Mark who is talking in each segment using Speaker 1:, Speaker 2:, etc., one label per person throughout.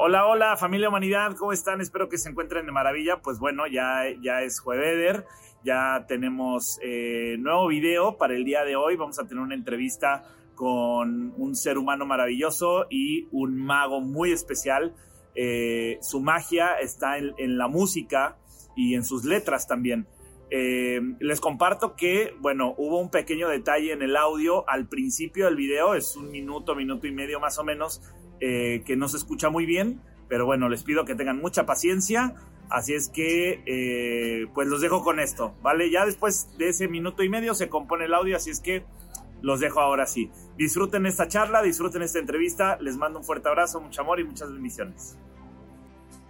Speaker 1: Hola, hola, familia humanidad, ¿cómo están? Espero que se encuentren de maravilla. Pues bueno, ya, ya es jueves, ya tenemos eh, nuevo video para el día de hoy. Vamos a tener una entrevista con un ser humano maravilloso y un mago muy especial. Eh, su magia está en, la música y en sus letras también. Eh, les comparto que, bueno, hubo un pequeño detalle en el audio al principio del video, es un minuto, minuto y medio más o menos, eh, que no se escucha muy bien, pero bueno, les pido que tengan mucha paciencia. Así es que, eh, pues los dejo con esto, ¿vale? Ya después de ese minuto y medio se compone el audio, así es que los dejo ahora sí. Disfruten esta charla, disfruten esta entrevista. Les mando un fuerte abrazo, mucho amor y muchas bendiciones.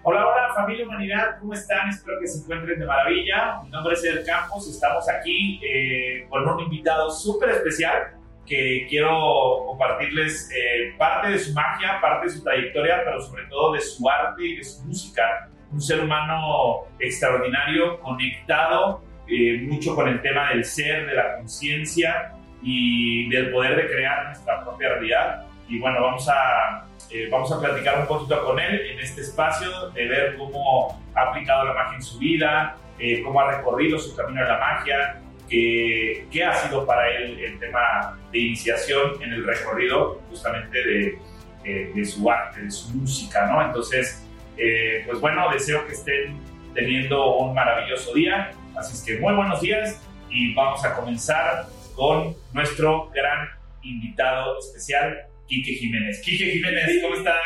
Speaker 1: Hola, hola familia Humanidad, ¿cómo están? Espero que se encuentren de maravilla. Mi nombre es Eder Campos, estamos aquí eh, con un invitado súper especial que quiero compartirles eh, parte de su magia, parte de su trayectoria, pero sobre todo de su arte y de su música. Un ser humano extraordinario, conectado eh, mucho con el tema del ser, de la conciencia y del poder de crear nuestra propia realidad. Y bueno, vamos a, eh, vamos a platicar un poquito con él en este espacio, de ver cómo ha aplicado la magia en su vida, cómo ha recorrido su camino en la magia, qué, ha sido para él el tema de iniciación en el recorrido justamente de, eh, de su arte, de su música, ¿no? Entonces, eh, pues bueno, deseo que estén teniendo un maravilloso día, así es que muy buenos días y vamos a comenzar con nuestro gran invitado especial, Quique Jiménez. Quique Jiménez, ¿cómo estás?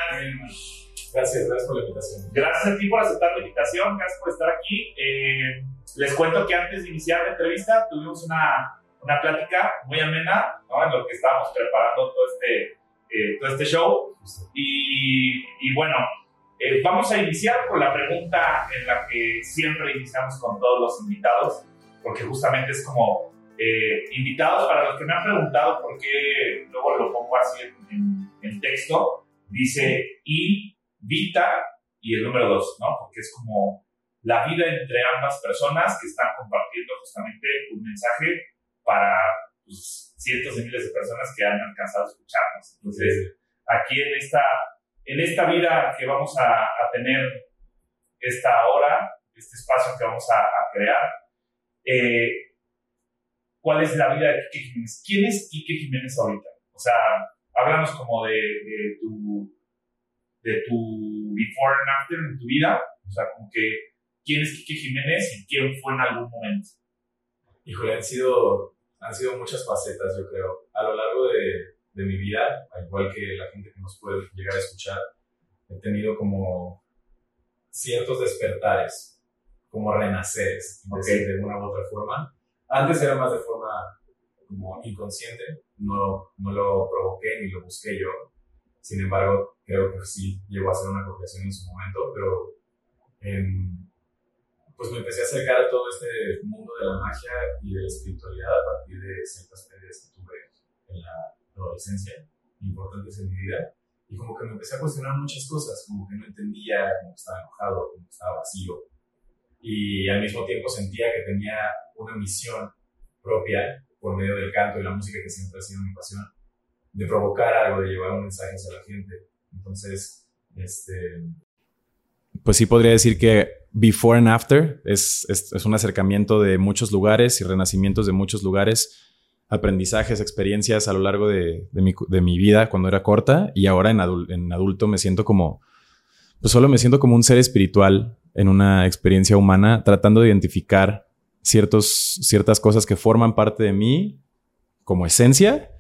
Speaker 2: Gracias, gracias por la invitación.
Speaker 1: Gracias a ti por aceptar la invitación, gracias por estar aquí. Eh, les cuento que antes de iniciar la entrevista tuvimos una, una plática muy amena, ¿no? En lo que estábamos preparando todo este, eh, todo este show. Y, y bueno, eh, vamos a iniciar con la pregunta en la que siempre iniciamos con todos los invitados, porque justamente es como eh, invitados para los que me han preguntado por qué luego lo pongo así en, en, texto, dice invita y el número dos, ¿no? Porque es como la vida entre ambas personas que están compartiendo justamente un mensaje para pues, cientos de miles de personas que han alcanzado a escucharnos. Entonces, aquí en esta, en esta vida que vamos a, tener esta hora, este espacio que vamos a, crear, eh, ¿cuál es la vida de Quique Jiménez? ¿Quién es Quique Jiménez ahorita? O sea, háblanos como de, de tu de tu before and after en tu vida, o sea, como que quién es Quique Jiménez y quién fue en algún momento.
Speaker 2: Híjole, han sido, han sido muchas facetas, yo creo. A lo largo de, de mi vida, al igual que la gente que nos puede llegar a escuchar, he tenido como ciertos despertares, como renaceres, de una u otra forma. Antes era más de forma como inconsciente, no, no lo provoqué ni lo busqué yo. Sin embargo, creo que sí llegó a ser una confesión en su momento, pero en, pues me empecé a acercar a todo este mundo de la magia y de la espiritualidad a partir de ciertas pérdidas que tuve en la adolescencia, importantes en mi vida. Y como que me empecé a cuestionar muchas cosas, como que no entendía, como que estaba enojado, como estaba vacío. Y al mismo tiempo sentía que tenía una misión propia por medio del canto y la música que siempre ha sido mi pasión, de provocar algo, de llevar un mensaje hacia la gente. Entonces, este...
Speaker 3: Pues sí podría decir que before and after. Es, es, un acercamiento de muchos lugares y renacimientos de muchos lugares, aprendizajes, experiencias a lo largo de, mi, vida cuando era corta y ahora en, en adulto me siento como, pues solo me siento como un ser espiritual en una experiencia humana tratando de identificar ciertos, ciertas cosas que forman parte de mí como esencia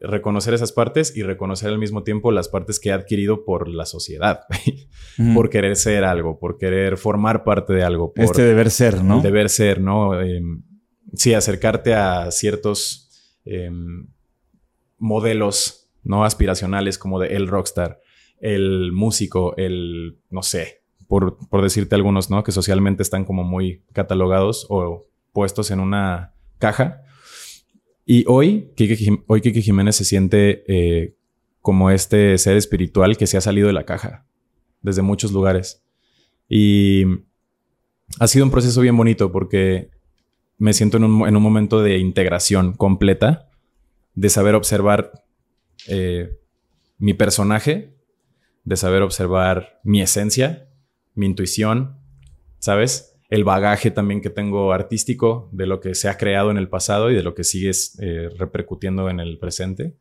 Speaker 3: reconocer esas partes y reconocer al mismo tiempo las partes que he adquirido por la sociedad, por querer ser algo, por querer formar parte de algo. Por
Speaker 4: este deber ser, ¿no?
Speaker 3: Deber ser, ¿no? Em, sí, acercarte a ciertos em, modelos, ¿no? Aspiracionales como de el rockstar, el músico, el, no sé, por, por decirte algunos, ¿no? Que socialmente están como muy catalogados o puestos en una caja y hoy, Kike, hoy Kike Jiménez se siente eh, como este ser espiritual que se ha salido de la caja desde muchos lugares. Y ha sido un proceso bien bonito porque me siento en un, momento de integración completa, de saber observar eh, mi personaje, de saber observar mi esencia, mi intuición, ¿sabes? El bagaje también que tengo artístico de lo que se ha creado en el pasado y de lo que sigue eh, repercutiendo en el presente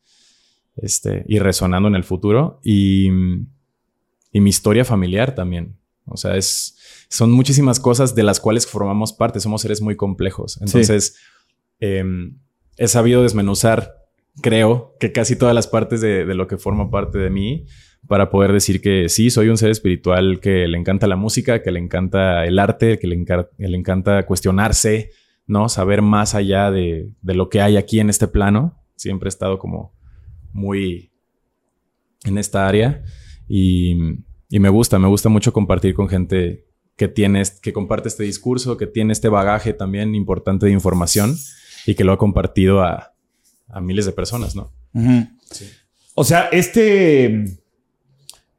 Speaker 3: este, y resonando en el futuro. Y, y mi historia familiar también. O sea, es, son muchísimas cosas de las cuales formamos parte. Somos seres muy complejos. Entonces, em, he sabido desmenuzar, creo, que casi todas las partes de, de, lo que forma parte de mí para poder decir que sí, soy un ser espiritual que le encanta la música, que le encanta el arte, que le, le encanta cuestionarse, ¿no? Saber más allá de, de, lo que hay aquí en este plano. Siempre he estado como muy en esta área y, y me gusta, me gusta mucho compartir con gente que tiene, que comparte este discurso, que tiene este bagaje también importante de información y que lo ha compartido a, a miles de personas, ¿no?
Speaker 1: sí. O sea, este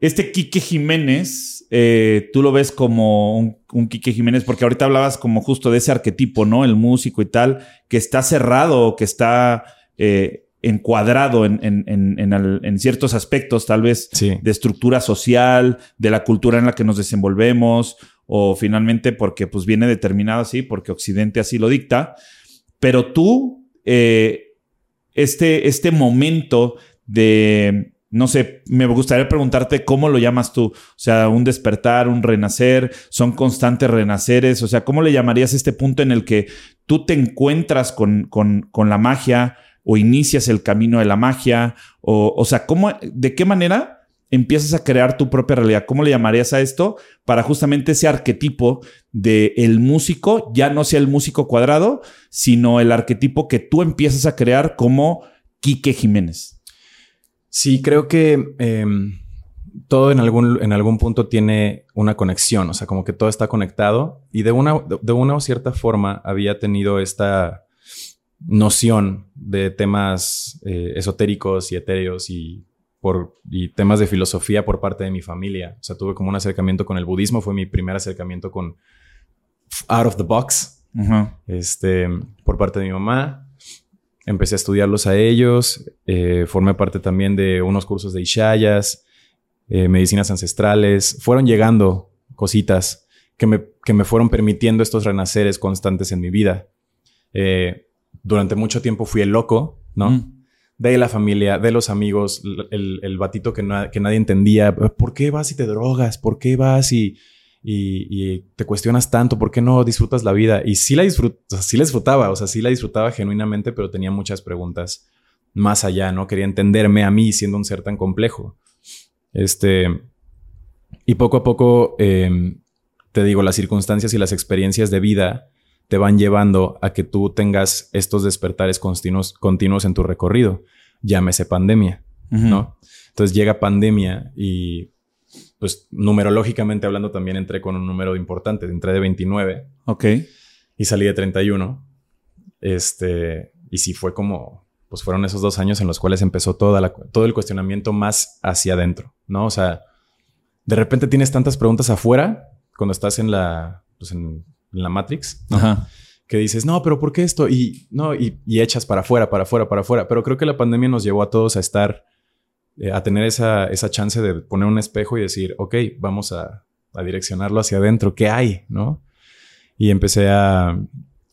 Speaker 1: este Quique Jiménez, eh, tú lo ves como un, un, Quique Jiménez, porque ahorita hablabas como justo de ese arquetipo, ¿no? El músico y tal, que está cerrado, que está eh, encuadrado en, en, en, en, ciertos aspectos, tal vez
Speaker 3: sí.
Speaker 1: de estructura social, de la cultura en la que nos desenvolvemos, o finalmente porque pues viene determinado así, porque Occidente así lo dicta. Pero tú, eh, este, este momento de no sé, me gustaría preguntarte cómo lo llamas tú. O sea, un despertar, un renacer, son constantes renaceres. O sea, ¿cómo le llamarías este punto en el que tú te encuentras con, con, con la magia o inicias el camino de la magia? O, o sea, ¿cómo, ¿de qué manera empiezas a crear tu propia realidad? ¿Cómo le llamarías a esto para justamente ese arquetipo de el músico, ya no sea el músico cuadrado, sino el arquetipo que tú empiezas a crear como Quique Jiménez?
Speaker 3: Sí, creo que eh, todo en algún, en algún punto tiene una conexión, o sea, como que todo está conectado y de una, de una o cierta forma había tenido esta noción de temas eh, esotéricos y etéreos y, por, y temas de filosofía por parte de mi familia. O sea, tuve como un acercamiento con el budismo, fue mi primer acercamiento con out of the box,
Speaker 1: Uh -huh.
Speaker 3: este, por parte de mi mamá empecé a estudiarlos a ellos, eh, formé parte también de unos cursos de Ishayas, eh, medicinas ancestrales, fueron llegando cositas que me, que me, fueron permitiendo estos renaceres constantes en mi vida. Eh, durante mucho tiempo fui el loco, ¿no? Mm. De la familia, de los amigos, el, el batito que, que nadie entendía. ¿Por qué vas y te drogas? ¿Por qué vas y, y, y, te cuestionas tanto, ¿por qué no disfrutas la vida? Y sí la, disfrut sí la disfrutaba, o sea, sí la disfrutaba genuinamente, pero tenía muchas preguntas más allá, ¿no? Quería entenderme a mí siendo un ser tan complejo. Este, y poco a poco, eh, te digo, las circunstancias y las experiencias de vida te van llevando a que tú tengas estos despertares continuos, continuos en tu recorrido. Llámese pandemia, uh -huh. ¿no? Entonces llega pandemia y pues numerológicamente hablando también entré con un número importante, entré de 29.
Speaker 1: Ok.
Speaker 3: Y salí de 31. Este, y sí fue como, pues fueron esos dos años en los cuales empezó toda la, todo el cuestionamiento más hacia adentro, ¿no? O sea, de repente tienes tantas preguntas afuera cuando estás en la, pues en, en la Matrix, ¿no?
Speaker 1: Ajá.
Speaker 3: que dices, no, pero ¿por qué esto? Y, no, y, y echas para afuera, para afuera, para afuera. Pero creo que la pandemia nos llevó a todos a estar eh, a tener esa, esa chance de poner un espejo y decir, ok, vamos a, a direccionarlo hacia adentro, ¿qué hay? ¿No? Y empecé a,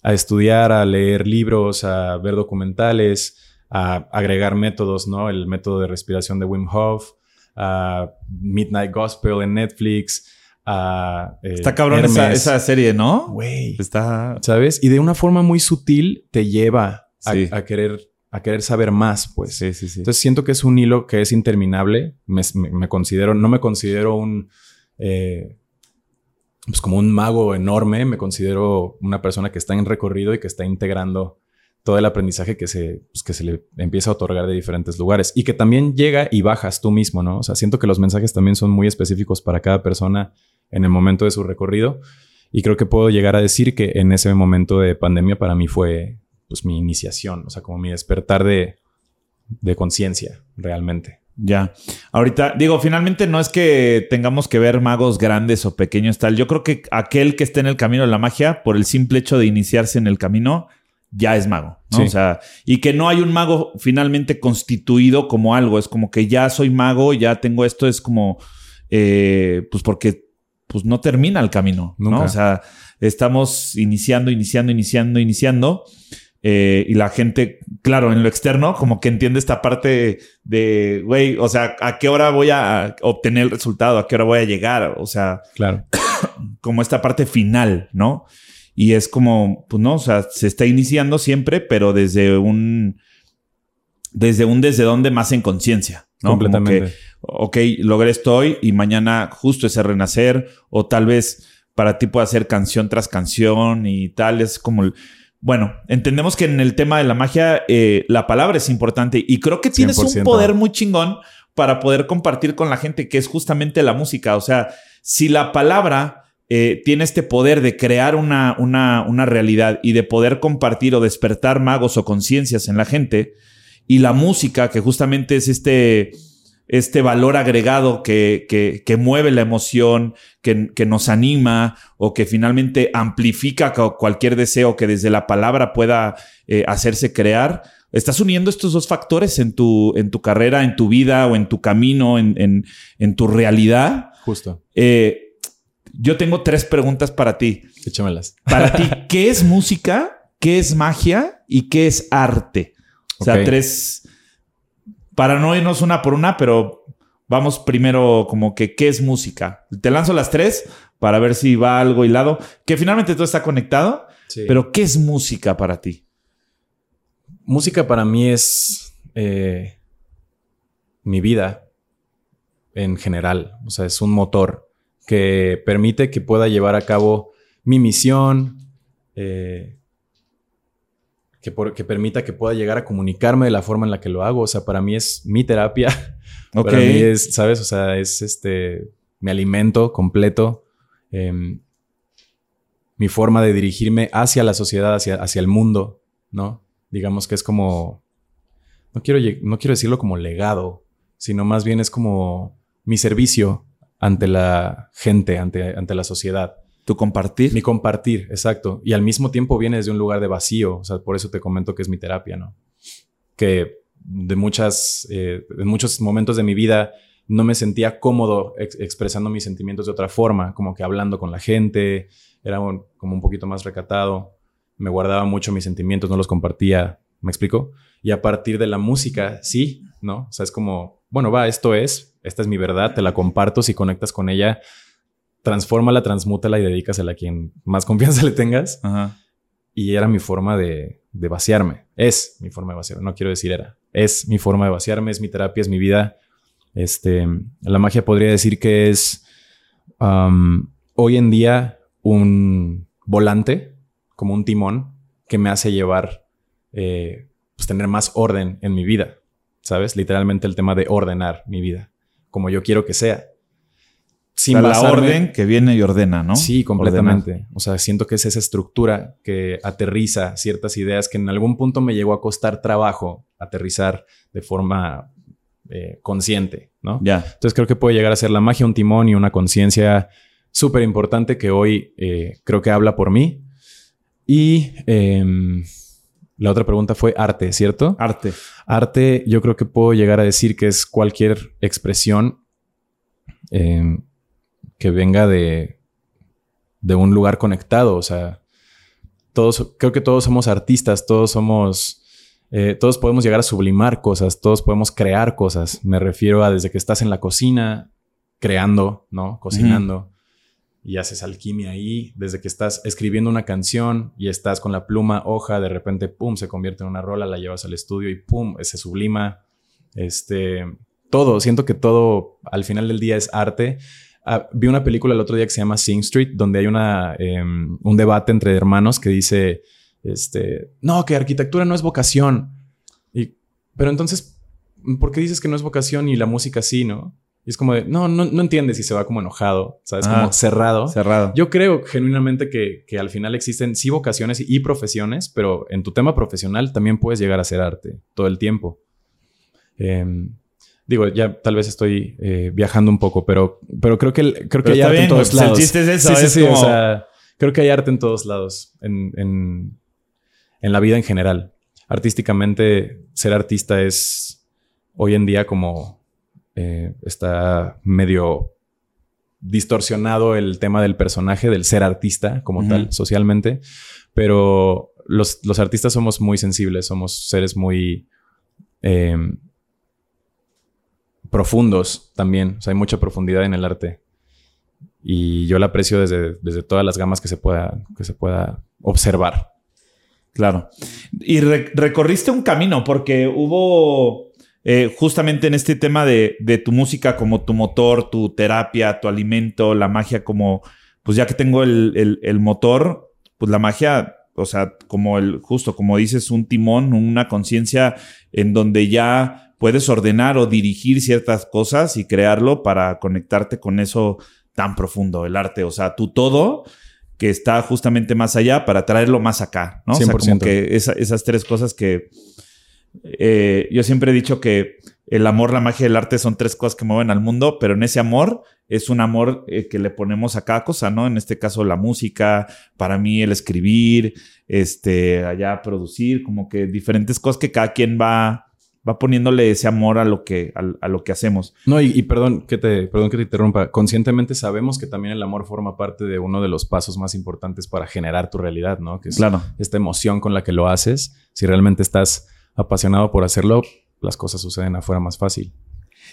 Speaker 3: a, estudiar, a leer libros, a ver documentales, a agregar métodos, ¿no? El método de respiración de Wim Hof, a Midnight Gospel en Netflix, a...
Speaker 1: Eh, Está cabrón esa, esa, serie, ¿no?
Speaker 3: Güey.
Speaker 1: Está...
Speaker 3: ¿Sabes? Y de una forma muy sutil te lleva a, sí. a querer a querer saber más, pues.
Speaker 1: Sí, sí, sí.
Speaker 3: Entonces siento que es un hilo que es interminable. Me, me, me considero, no me considero un, eh, pues como un mago enorme, me considero una persona que está en recorrido y que está integrando todo el aprendizaje que se, pues que se le empieza a otorgar de diferentes lugares y que también llega y bajas tú mismo, ¿no? O sea, siento que los mensajes también son muy específicos para cada persona en el momento de su recorrido y creo que puedo llegar a decir que en ese momento de pandemia para mí fue pues mi iniciación, o sea, como mi despertar de, de conciencia realmente.
Speaker 1: Ya. Ahorita, digo, finalmente no es que tengamos que ver magos grandes o pequeños tal. Yo creo que aquel que esté en el camino de la magia, por el simple hecho de iniciarse en el camino, ya es mago, ¿no?
Speaker 3: Sí.
Speaker 1: O sea, y que no hay un mago finalmente constituido como algo. Es como que ya soy mago, ya tengo esto, es como eh, pues porque pues no termina el camino, ¿no?
Speaker 3: Nunca.
Speaker 1: O sea, estamos iniciando, iniciando, iniciando, iniciando. Eh, y la gente, claro, en lo externo, como que entiende esta parte de, güey, o sea, ¿a qué hora voy a obtener el resultado? ¿A qué hora voy a llegar? O sea,
Speaker 3: Claro.
Speaker 1: como esta parte final, ¿no? Y es como, pues no, o sea, se está iniciando siempre, pero desde un, desde un desde donde más en conciencia, ¿no? Como
Speaker 3: Completamente.
Speaker 1: que, ok, logré esto hoy y mañana justo ese renacer, o tal vez para ti pueda ser canción tras canción y tal, es como... el- bueno, entendemos que en el tema de la magia eh, la palabra es importante y creo que tienes un
Speaker 3: 100%.
Speaker 1: poder muy chingón para poder compartir con la gente que es justamente la música. O sea, si la palabra eh, tiene este poder de crear una, una, una realidad y de poder compartir o despertar magos o conciencias en la gente, y la música, que justamente es este, este valor agregado que, que, que mueve la emoción, que, que nos anima o que finalmente amplifica cu- cualquier deseo que desde la palabra pueda eh, hacerse crear. Estás uniendo estos dos factores en tu, en tu carrera, en tu vida o en tu camino, en, en, en tu realidad.
Speaker 3: Justo.
Speaker 1: Eh, yo tengo tres preguntas para ti.
Speaker 3: Échamelas.
Speaker 1: Para ti, ¿qué es música? ¿Qué es magia? ¿Y qué es arte? O sea, tres. Para no irnos una por una, pero vamos primero como que, ¿qué es música? Te lanzo las tres para ver si va algo hilado. Que finalmente todo está conectado,
Speaker 3: Sí.
Speaker 1: pero ¿qué es música para ti?
Speaker 3: música para mí es eh, mi vida en general. O sea, es un motor que permite que pueda llevar a cabo mi misión, eh, que, por- que permita que pueda llegar a comunicarme de la forma en la que lo hago. O sea, para mí es mi terapia. Para mí es, ¿sabes? O sea, es este mi alimento completo. em, mi forma de dirigirme hacia la sociedad, hacia, hacia el mundo, ¿no? Digamos que es como. No quiero, no quiero decirlo como legado, sino más bien es como mi servicio ante la gente, ante, ante la sociedad.
Speaker 1: Tu compartir.
Speaker 3: Mi compartir, exacto. Y al mismo tiempo viene desde un lugar de vacío. O sea, por eso te comento que es mi terapia, ¿no? Que de muchas, eh, en muchos momentos de mi vida no me sentía cómodo ex- expresando mis sentimientos de otra forma, como que hablando con la gente, era como un poquito más recatado, me guardaba mucho mis sentimientos, no los compartía, ¿me explico? Y a partir de la música, sí, ¿no? O sea, es como, bueno, va, esto es, esta es mi verdad, te la comparto, si conectas con ella, transfórmala, transmútala y dedícasela a quien más confianza le tengas.
Speaker 1: Ajá.
Speaker 3: Y era mi forma de, de vaciarme. Es mi forma de vaciarme. No quiero decir era. Es mi forma de vaciarme, es mi terapia, es mi vida. Este, la magia podría decir que es hoy en día un volante, como un timón, que me hace llevar, eh, pues tener más orden en mi vida. ¿Sabes? Literalmente el tema de ordenar mi vida, como yo quiero que sea.
Speaker 1: O sea, la orden que viene y ordena, ¿no?
Speaker 3: Sí,
Speaker 1: Ordenar.
Speaker 3: completamente. O sea, siento que es esa estructura que aterriza ciertas ideas que en algún punto me llegó a costar trabajo aterrizar de forma eh, consciente, ¿no?
Speaker 1: Ya.
Speaker 3: Entonces creo que puede llegar a ser la magia, un timón y una conciencia súper importante que hoy eh, creo que habla por mí. Y em, la otra pregunta fue arte, ¿cierto?
Speaker 1: Arte.
Speaker 3: Arte, yo creo que puedo llegar a decir que es cualquier expresión eh, que venga de, de un lugar conectado. O sea, todos, creo que todos somos artistas, todos somos, eh, todos podemos llegar a sublimar cosas, todos podemos crear cosas. Me refiero a desde que estás en la cocina creando, ¿no? Cocinando. Y haces alquimia ahí, desde que estás escribiendo una canción y estás con la pluma, hoja, de repente, pum, se convierte en una rola, la llevas al estudio y pum, se sublima. Este, todo, siento que todo al final del día es arte. Ah, vi una película el otro día que se llama Sing Street, donde hay una, em, un debate entre hermanos que dice, este, no, que arquitectura no es vocación. Y, pero entonces, ¿por qué dices que no es vocación y la música sí, no? Y es como de, no, no, no entiendes y se va como enojado, ¿sabes?
Speaker 1: Ah.
Speaker 3: como cerrado.
Speaker 1: Cerrado.
Speaker 3: Yo creo genuinamente que, que al final existen sí vocaciones y, y profesiones, pero en tu tema profesional también puedes llegar a hacer arte todo el tiempo. Em, digo, ya tal vez estoy eh, viajando un poco, pero, pero creo que, el- creo que hay arte
Speaker 1: bien,
Speaker 3: en todos
Speaker 1: pues, el
Speaker 3: lados.
Speaker 1: chiste es eso,
Speaker 3: Sí, sí,
Speaker 1: es
Speaker 3: sí,
Speaker 1: como-
Speaker 3: o sea, creo que hay arte en todos lados, en, en, en la vida en general. Artísticamente, ser artista es hoy en día como eh, está medio distorsionado el tema del personaje, del ser artista como tal, socialmente. Pero los, los, artistas somos muy sensibles, somos seres muy em, profundos también. O sea, hay mucha profundidad en el arte. Y yo la aprecio desde, desde todas las gamas que se pueda, que se pueda observar.
Speaker 1: Claro. Y recorriste un camino porque hubo eh, justamente en este tema de, tu música como tu motor, tu terapia, tu alimento, la magia como, pues ya que tengo el, el, motor, pues la magia, o sea, como el, justo como dices, un timón, una conciencia en donde ya puedes ordenar o dirigir ciertas cosas y crearlo para conectarte con eso tan profundo, el arte, o sea, tu todo que está justamente más allá para traerlo más acá, ¿no? O sea, como que esas tres cosas que eh, yo siempre he dicho que el amor, la magia y el arte son tres cosas que mueven al mundo, pero en ese amor es un amor eh, que le ponemos a cada cosa, ¿no? En este caso la música, para mí el escribir, este, allá producir, como que diferentes cosas que cada quien va, va poniéndole ese amor a lo que, a, lo que hacemos.
Speaker 3: No, y, perdón, que te, perdón que te interrumpa. Conscientemente sabemos que también el amor forma parte de uno de los pasos más importantes para generar tu realidad, ¿no? Que es
Speaker 1: claro.
Speaker 3: esta emoción con la que lo haces. Si realmente estás apasionado por hacerlo, las cosas suceden afuera más fácil.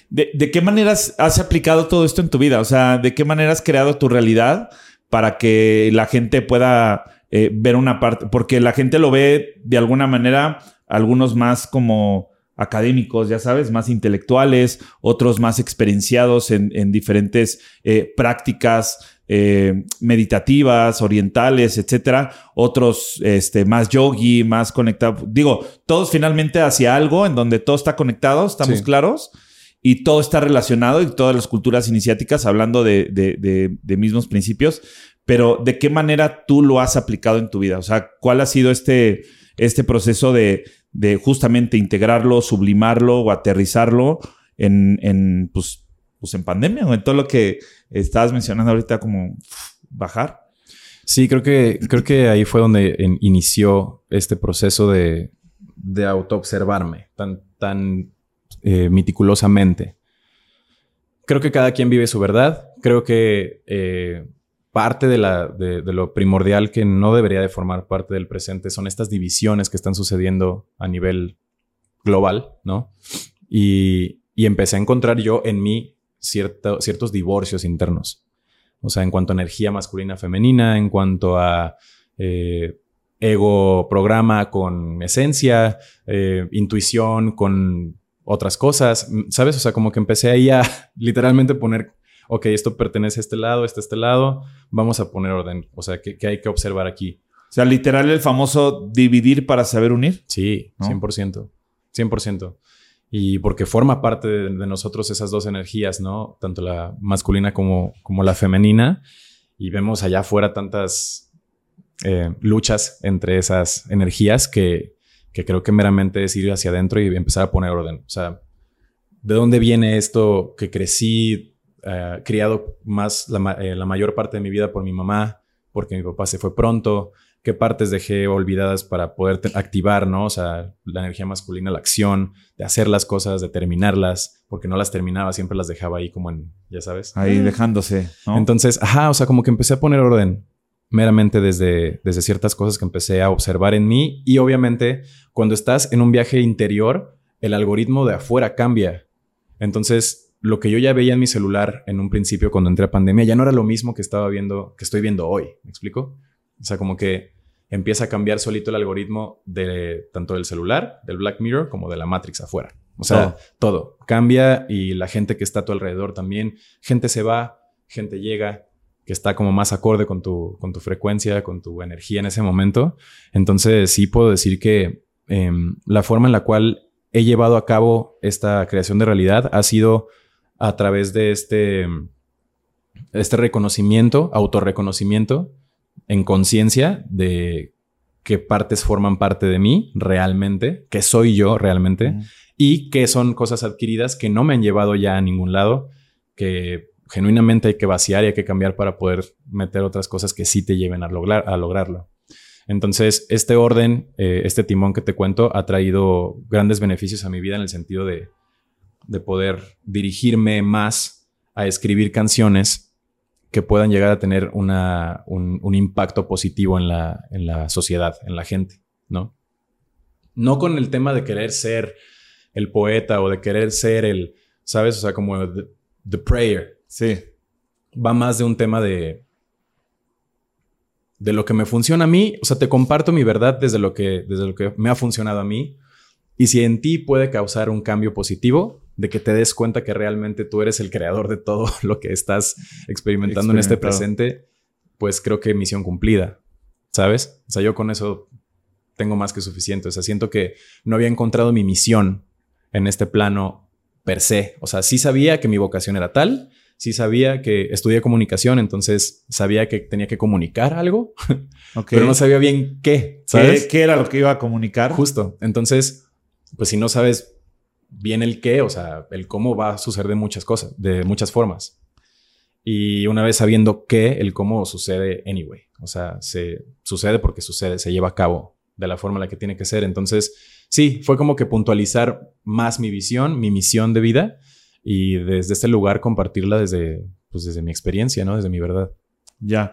Speaker 1: ¿De, qué maneras has aplicado todo esto en tu vida? O sea, ¿de qué manera has creado tu realidad para que la gente pueda eh, ver una parte? Porque la gente lo ve de alguna manera, algunos más como académicos, ya sabes, más intelectuales, otros más experienciados en, diferentes eh, prácticas eh, meditativas, orientales, etcétera. Otros este, más yogi, más conectados. Digo, todos finalmente hacia algo en donde todo está conectado, estamos claros. Y todo está relacionado y todas las culturas iniciáticas hablando de, de, mismos principios. Pero, ¿de qué manera tú lo has aplicado en tu vida? O sea, ¿cuál ha sido este, este proceso de, justamente integrarlo, sublimarlo o aterrizarlo en, en pues, pues en pandemia o en todo lo que estabas mencionando ahorita como bajar.
Speaker 3: Sí, creo que, creo que ahí fue donde inició este proceso de, de autoobservarme tan, tan eh, meticulosamente. Creo que cada quien vive su verdad. Creo que eh, parte de, la, de, lo primordial que no debería de formar parte del presente son estas divisiones que están sucediendo a nivel global, ¿no? Y, y empecé a encontrar yo en mí ciertos divorcios internos. O sea, en cuanto a energía masculina femenina, en cuanto a eh, ego programa con esencia, eh, intuición con otras cosas, ¿sabes? O sea, como que empecé ahí a literalmente poner, ok, esto pertenece a este lado, este a este lado, vamos a poner orden. O sea, ¿qué, hay que observar aquí?
Speaker 1: O sea, literal el famoso dividir para saber unir.
Speaker 3: Sí, 100%. 100% y porque forma parte de, nosotros esas dos energías, ¿no? Tanto la masculina como, como la femenina. Y vemos allá afuera tantas eh, luchas entre esas energías que, que, creo que meramente es ir hacia adentro y empezar a poner orden. O sea, ¿de dónde viene esto que crecí, eh, criado más la, eh, la mayor parte de mi vida por mi mamá, porque mi papá se fue pronto? qué partes dejé olvidadas para poder activar, ¿no? O sea, la energía masculina, la acción, de hacer las cosas, de terminarlas, porque no las terminaba, siempre las dejaba ahí como en, ya sabes.
Speaker 1: Ahí dejándose, ¿no?
Speaker 3: Entonces, ajá, o sea, como que empecé a poner orden meramente desde, desde ciertas cosas que empecé a observar en mí y obviamente cuando estás en un viaje interior, el algoritmo de afuera cambia. Entonces, lo que yo ya veía en mi celular en un principio cuando entré a pandemia ya no era lo mismo que estaba viendo, que estoy viendo hoy, ¿me explico? O sea, como que empieza a cambiar solito el algoritmo de tanto del celular, del Black Mirror, como de la Matrix afuera. O sea, todo. cambia y la gente que está a tu alrededor también. Gente se va, gente llega, que está como más acorde con tu, con tu frecuencia, con tu energía en ese momento. Entonces, sí puedo decir que em, la forma en la cual he llevado a cabo esta creación de realidad ha sido a través de este, este reconocimiento, autorreconocimiento en conciencia de qué partes forman parte de mí realmente, qué soy yo realmente y qué son cosas adquiridas que no me han llevado ya a ningún lado, que genuinamente hay que vaciar y hay que cambiar para poder meter otras cosas que sí te lleven a, lograr, a lograrlo. Entonces, este orden, eh, este timón que te cuento, ha traído grandes beneficios a mi vida en el sentido de, de poder dirigirme más a escribir canciones que puedan llegar a tener una, un, un impacto positivo en la, en la sociedad, en la gente, ¿no? No con el tema de querer ser el poeta o de querer ser el, ¿sabes? O sea, como the, the prayer.
Speaker 1: Sí.
Speaker 3: Va más de un tema de, de lo que me funciona a mí. O sea, te comparto mi verdad desde lo que, desde lo que me ha funcionado a mí. Y si en ti puede causar un cambio positivo, de que te des cuenta que realmente tú eres el creador de todo lo que estás experimentando en este presente, pues creo que misión cumplida, ¿sabes? O sea, yo con eso tengo más que suficiente. O sea, siento que no había encontrado mi misión en este plano per se. O sea, sí sabía que mi vocación era tal, sí sabía que estudié comunicación, entonces sabía que tenía que comunicar algo, pero no sabía bien qué,
Speaker 1: ¿Qué,
Speaker 3: ¿sabes?
Speaker 1: qué era lo que iba a comunicar?
Speaker 3: Justo. Entonces, pues si no sabes bien el qué, o sea, el cómo va a suceder de muchas cosas, de muchas formas. Y una vez sabiendo qué, el cómo sucede anyway. O sea, se sucede porque sucede, se lleva a cabo de la forma en la que tiene que ser. Entonces, sí, fue como que puntualizar más mi visión, mi misión de vida y desde este lugar compartirla desde, pues desde mi experiencia, ¿no? Desde mi verdad.
Speaker 1: Ya.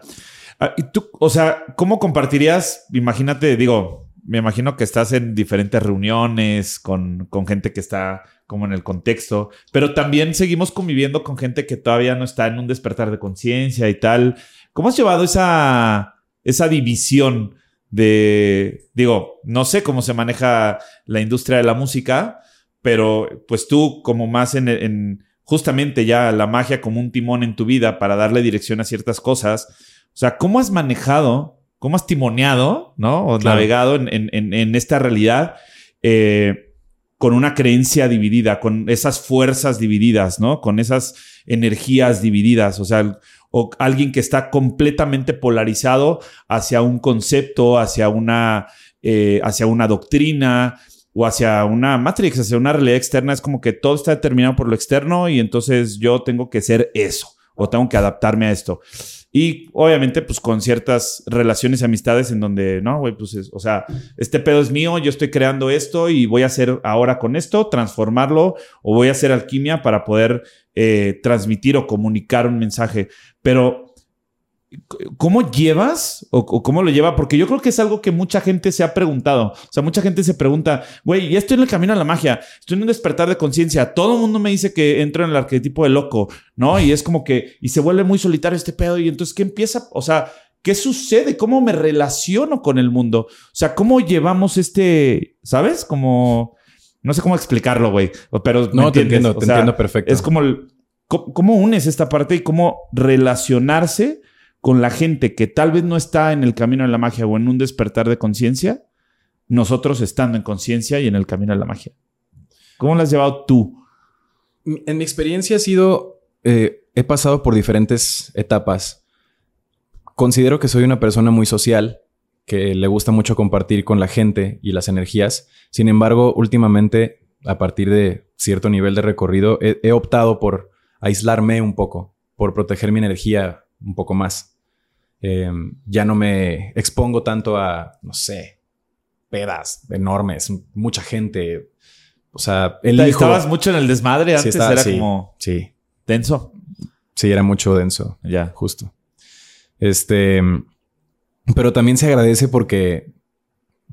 Speaker 1: Ah, y tú, o sea, ¿cómo compartirías? Imagínate, digo, me imagino que estás en diferentes reuniones con, con gente que está como en el contexto, pero también seguimos conviviendo con gente que todavía no está en un despertar de conciencia y tal. ¿Cómo has llevado esa, esa división de, digo, no sé cómo se maneja la industria de la música, pero pues tú como más en, en justamente ya la magia como un timón en tu vida para darle dirección a ciertas cosas. O sea, ¿cómo has manejado, cómo has timoneado, ¿no? O
Speaker 3: Claro.
Speaker 1: navegado en, en- en- en esta realidad eh, con una creencia dividida, con esas fuerzas divididas, ¿no? Con esas energías divididas. O sea, o alguien que está completamente polarizado hacia un concepto, hacia una, eh, hacia una doctrina o hacia una matrix, hacia una realidad externa. Es como que todo está determinado por lo externo y entonces yo tengo que ser eso o tengo que adaptarme a esto. Y obviamente, pues con ciertas relaciones y amistades en donde, no, güey, pues, es- o sea, este pedo es mío, yo estoy creando esto y voy a hacer ahora con esto, transformarlo o voy a hacer alquimia para poder eh, transmitir o comunicar un mensaje. Pero, ¿cómo llevas o, o cómo lo lleva? Porque yo creo que es algo que mucha gente se ha preguntado. O sea, mucha gente se pregunta, güey, ya estoy en el camino a la magia, estoy en un despertar de conciencia. Todo el mundo me dice que entro en el arquetipo de loco, ¿no? Y es como que, y se vuelve muy solitario este pedo. Y entonces, ¿qué empieza? O sea, ¿qué sucede? ¿Cómo me relaciono con el mundo? O sea, ¿cómo llevamos este, ¿sabes? Como, no sé cómo explicarlo, güey, pero... ¿me
Speaker 3: No, te entiendo,
Speaker 1: O
Speaker 3: te
Speaker 1: sea,
Speaker 3: entiendo perfecto.
Speaker 1: es como el, ¿cómo, cómo unes esta parte y cómo relacionarse con la gente que tal vez no está en el camino de la magia o en un despertar de conciencia, nosotros estando en conciencia y en el camino de la magia. ¿Cómo lo has llevado tú?
Speaker 3: En mi experiencia ha sido, eh, he pasado por diferentes etapas. Considero que soy una persona muy social, que le gusta mucho compartir con la gente y las energías. Sin embargo, últimamente, a partir de cierto nivel de recorrido, he, he optado por aislarme un poco, por proteger mi energía un poco más. Eh, ya no me expongo tanto a, no sé, pedas enormes, mucha gente. O sea, elijo...
Speaker 1: Estabas mucho en el desmadre
Speaker 3: Sí,
Speaker 1: antes,
Speaker 3: estaba-
Speaker 1: era
Speaker 3: sí,
Speaker 1: como
Speaker 3: Sí,
Speaker 1: denso.
Speaker 3: sí, era mucho denso,
Speaker 1: Ya.
Speaker 3: justo. Este, pero también se agradece porque,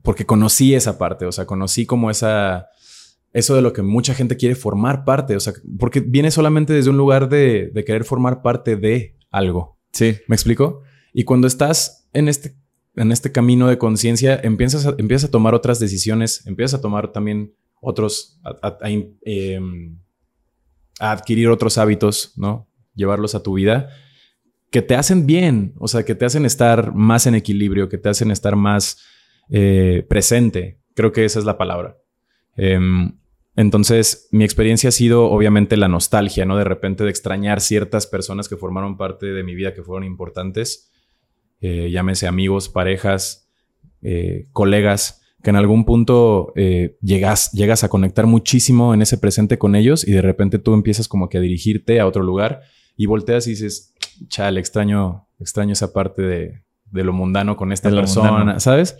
Speaker 3: porque conocí esa parte, o sea, conocí como esa, eso de lo que mucha gente quiere formar parte, o sea, porque viene solamente desde un lugar de, de querer formar parte de algo.
Speaker 1: Sí.
Speaker 3: ¿Me explico? Y cuando estás en este, en este camino de conciencia, empiezas a, empiezas a tomar otras decisiones, empiezas a tomar también otros, em, a adquirir otros hábitos, ¿no? Llevarlos a tu vida que te hacen bien, o sea, que te hacen estar más en equilibrio, que te hacen estar más eh, presente. Creo que esa es la palabra. Em, entonces, mi experiencia ha sido obviamente la nostalgia, ¿no? De repente de extrañar ciertas personas que formaron parte de mi vida, que fueron importantes. Eh, llámese amigos, parejas, eh, colegas, que en algún punto eh, llegas, llegas a conectar muchísimo en ese presente con ellos y de repente tú empiezas como que a dirigirte a otro lugar y volteas y dices, chale, extraño, extraño esa parte de, de lo mundano con esta
Speaker 1: De
Speaker 3: persona. ¿sabes?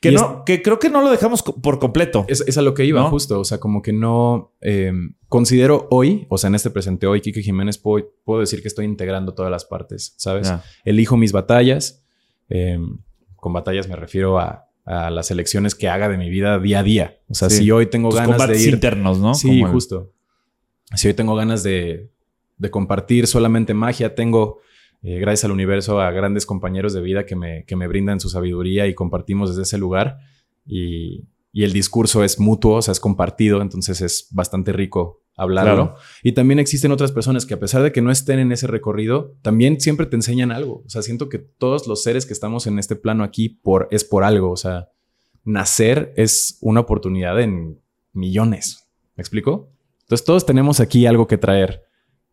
Speaker 1: Que, no, que creo que no lo dejamos por completo.
Speaker 3: es, es a lo que iba,
Speaker 1: ¿No?
Speaker 3: justo. O sea, como que no. eh, considero hoy, o sea, en este presente hoy, Kike Jiménez, puedo, puedo decir que estoy integrando todas las partes, ¿sabes? Elijo mis batallas. eh, con batallas me refiero a, a las elecciones que haga de mi vida día a día. O sea,
Speaker 1: Sí.
Speaker 3: si hoy tengo
Speaker 1: Tus
Speaker 3: ganas de ir...
Speaker 1: internos, ¿no?
Speaker 3: Sí,
Speaker 1: Como el-
Speaker 3: justo. Si hoy tengo ganas de, de compartir solamente magia, tengo, eh, gracias al universo, a grandes compañeros de vida que me, que me brindan su sabiduría y compartimos desde ese lugar. Y, y el discurso es mutuo, o sea, es compartido, entonces es bastante rico hablarlo.
Speaker 1: Claro.
Speaker 3: Y también existen otras personas que a pesar de que no estén en ese recorrido, también siempre te enseñan algo. O sea, siento que todos los seres que estamos en este plano aquí por, es por algo. O sea, nacer es una oportunidad en millones. ¿Me explico? Entonces todos tenemos aquí algo que traer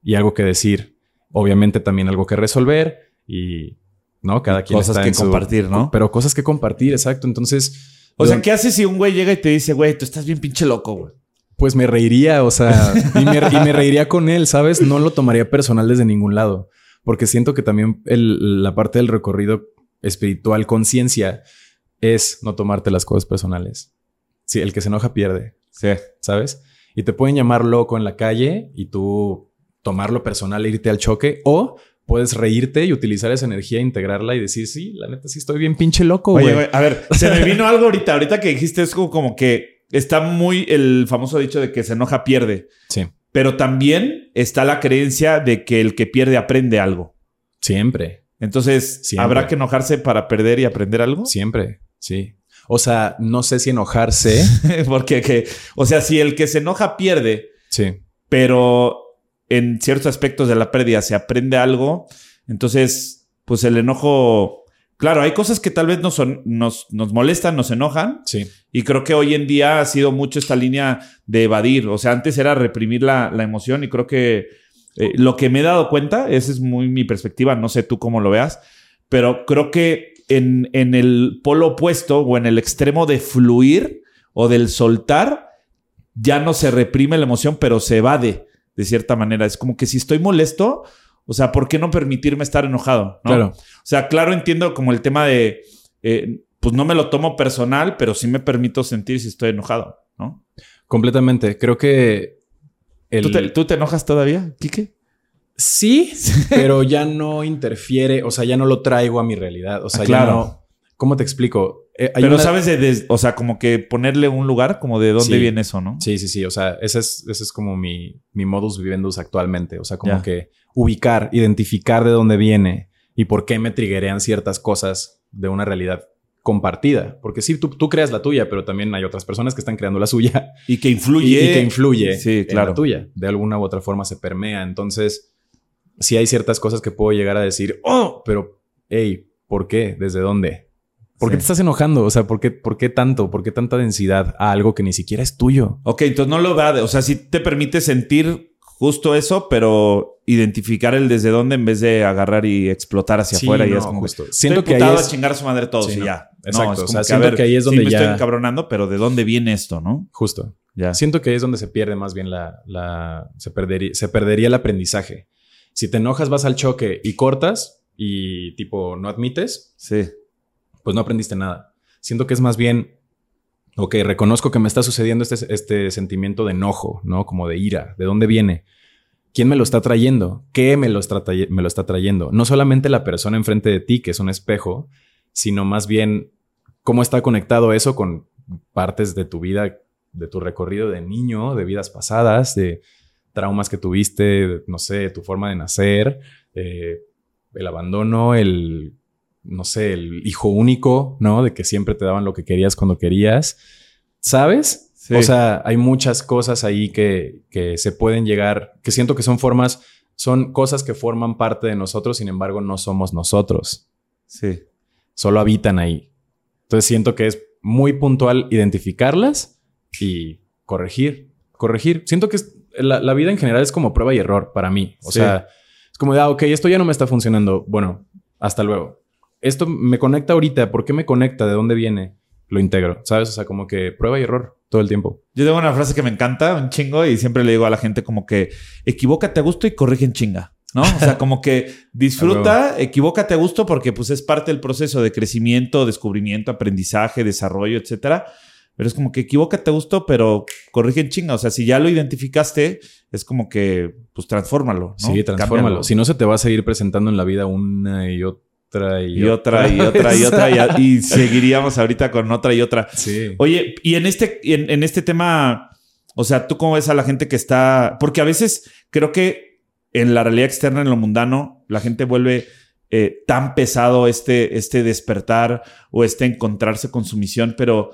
Speaker 3: y algo que decir. Obviamente también algo que resolver y, ¿no? Cada quien
Speaker 1: Cosas
Speaker 3: está
Speaker 1: que
Speaker 3: en su-
Speaker 1: compartir, ¿no?
Speaker 3: Pero cosas que compartir, exacto. Entonces,
Speaker 1: O sea, ¿qué haces si un güey llega y te dice, güey, tú estás bien pinche loco, güey?
Speaker 3: pues me reiría, o sea, y me, y me reiría con él, ¿sabes? No lo tomaría personal desde ningún lado, porque siento que también el- la parte del recorrido espiritual, conciencia, es no tomarte las cosas personales. Sí, el que se enoja pierde,
Speaker 1: Sí.
Speaker 3: ¿sabes? Y te pueden llamar loco en la calle y tú tomarlo personal e irte al choque, o puedes reírte y utilizar esa energía, integrarla y decir, sí, la neta sí estoy bien pinche loco,
Speaker 1: Oye,
Speaker 3: güey.
Speaker 1: güey, a ver, se me vino algo ahorita. Ahorita que dijiste es como, como que está muy el famoso dicho de que se enoja pierde.
Speaker 3: Sí,
Speaker 1: Pero también está la creencia de que el que pierde aprende algo.
Speaker 3: siempre.
Speaker 1: Entonces,
Speaker 3: Siempre.
Speaker 1: ¿habrá que enojarse para perder y aprender algo?
Speaker 3: Siempre, sí. O sea, no sé si enojarse.
Speaker 1: Porque, que, o sea, si el que se enoja pierde,
Speaker 3: sí,
Speaker 1: pero en ciertos aspectos de la pérdida se aprende algo, entonces, pues el enojo, claro, hay cosas que tal vez nos, son- nos, nos molestan, nos enojan,
Speaker 3: sí,
Speaker 1: y creo que hoy en día ha sido mucho esta línea de evadir, o sea, antes era reprimir la, la emoción y creo que eh, lo que me he dado cuenta, esa es muy mi perspectiva, no sé tú cómo lo veas, pero creo que en, en el polo opuesto o en el extremo de fluir o del soltar, ya no se reprime la emoción, pero se evade de cierta manera. Es como que si estoy molesto, o sea, ¿por qué no permitirme estar enojado? ¿no?
Speaker 3: claro.
Speaker 1: O sea, claro, entiendo como el tema de, eh, pues no me lo tomo personal, pero sí me permito sentir si estoy enojado, ¿no?
Speaker 3: Completamente. Creo que el...
Speaker 1: ¿Tú, te, tú te enojas todavía, Quique?
Speaker 3: Sí, pero ya no interfiere, o sea, ya no lo traigo a mi realidad. O sea,
Speaker 1: Ah,
Speaker 3: ya
Speaker 1: claro.
Speaker 3: no... ¿Cómo te explico? Eh, hay
Speaker 1: Pero
Speaker 3: una-
Speaker 1: sabes de, de- o sea, como que ponerle un lugar, como de dónde
Speaker 3: Sí.
Speaker 1: viene eso, ¿no?
Speaker 3: Sí, sí, sí. O sea, ese es, ese es como mi, mi modus vivendus actualmente. O sea, como
Speaker 1: Ya.
Speaker 3: que ubicar, identificar de dónde viene y por qué me triguean ciertas cosas de una realidad compartida. Porque sí, tú, tú creas la tuya, pero también hay otras personas que están creando la suya
Speaker 1: Y que influye.
Speaker 3: y que influye
Speaker 1: Sí,
Speaker 3: en
Speaker 1: claro.
Speaker 3: la tuya. De alguna u otra forma se permea. Entonces, sí hay ciertas cosas que puedo llegar a decir, oh, pero, hey, ¿por qué? ¿Desde dónde? ¿Por qué
Speaker 1: Sí.
Speaker 3: te estás enojando? O sea, ¿por qué, ¿por qué tanto? ¿Por qué tanta densidad a algo que ni siquiera es tuyo?
Speaker 1: Ok, entonces no lo da, de- o sea, sí te permite sentir justo eso, pero identificar el desde dónde en vez de agarrar y explotar hacia
Speaker 3: Sí,
Speaker 1: afuera. y es como,
Speaker 3: justo.
Speaker 1: Estoy
Speaker 3: Siento que ahí es-
Speaker 1: a chingar a su madre todos
Speaker 3: Sí,
Speaker 1: y
Speaker 3: no.
Speaker 1: ya.
Speaker 3: Exacto,
Speaker 1: No, es
Speaker 3: o
Speaker 1: como
Speaker 3: sea,
Speaker 1: que, a
Speaker 3: siento
Speaker 1: ver,
Speaker 3: que ahí es
Speaker 1: sí
Speaker 3: donde
Speaker 1: me
Speaker 3: ya-
Speaker 1: estoy encabronando, pero ¿de dónde viene esto, no?
Speaker 3: Justo.
Speaker 1: Ya.
Speaker 3: Siento que ahí es donde se pierde más bien la, la se, perdería, se perdería el aprendizaje. Si te enojas, vas al choque y cortas y tipo no admites,
Speaker 1: Sí.
Speaker 3: Pues no aprendiste nada. Siento que es más bien, ok, reconozco que me está sucediendo este, este sentimiento de enojo, ¿no? Como de ira. ¿De dónde viene? ¿Quién me lo está trayendo? ¿Qué me lo está, me lo está trayendo? No solamente la persona enfrente de ti, que es un espejo, sino más bien cómo está conectado eso con partes de tu vida, de tu recorrido de niño, de vidas pasadas, de traumas que tuviste, no sé, tu forma de nacer, eh, el abandono, el, no sé, el hijo único, ¿no? De que siempre te daban lo que querías cuando querías. ¿Sabes?
Speaker 1: Sí.
Speaker 3: O sea, hay muchas cosas ahí que, que se pueden llegar, que siento que son formas, son cosas que forman parte de nosotros, sin embargo, no somos nosotros,
Speaker 1: Sí.
Speaker 3: solo habitan ahí. Entonces siento que es muy puntual identificarlas y corregir, corregir. Siento que es- la, la vida en general es como prueba y error para mí. O
Speaker 1: Sí.
Speaker 3: sea, es como de, ah, ok, esto ya no me está funcionando. Bueno, hasta luego. Esto me conecta ahorita. ¿Por qué me conecta? ¿De dónde viene? Lo integro, ¿sabes? O sea, como que prueba y error todo el tiempo.
Speaker 1: Yo tengo una frase que me encanta, un chingo, y siempre le digo a la gente como que equivócate a gusto y corrige en chinga. ¿No? O sea, como que disfruta, equivócate a gusto porque pues es parte del proceso de crecimiento, descubrimiento, aprendizaje, desarrollo, etcétera. Pero es como que equivócate, gusto, pero corrige en chinga. O sea, si ya lo identificaste, es como que, pues, transfórmalo. ¿no?
Speaker 3: Sí, transfórmalo. Si no, se te va a seguir presentando en la vida una y otra y,
Speaker 1: Y otra, y otra, y otra, y, y seguiríamos ahorita con otra y otra.
Speaker 3: Sí.
Speaker 1: Oye, y en este, en, en este tema, o sea, ¿tú cómo ves a la gente que está? Porque a veces creo que en la realidad externa, en lo mundano, la gente vuelve eh, tan pesado este, este despertar o este encontrarse con su misión, pero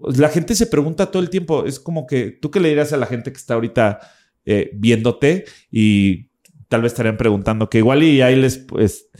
Speaker 1: la gente se pregunta todo el tiempo, es como que tú qué le dirías a la gente que está ahorita eh, viéndote y tal vez estarían preguntando que igual y ahí les, pues,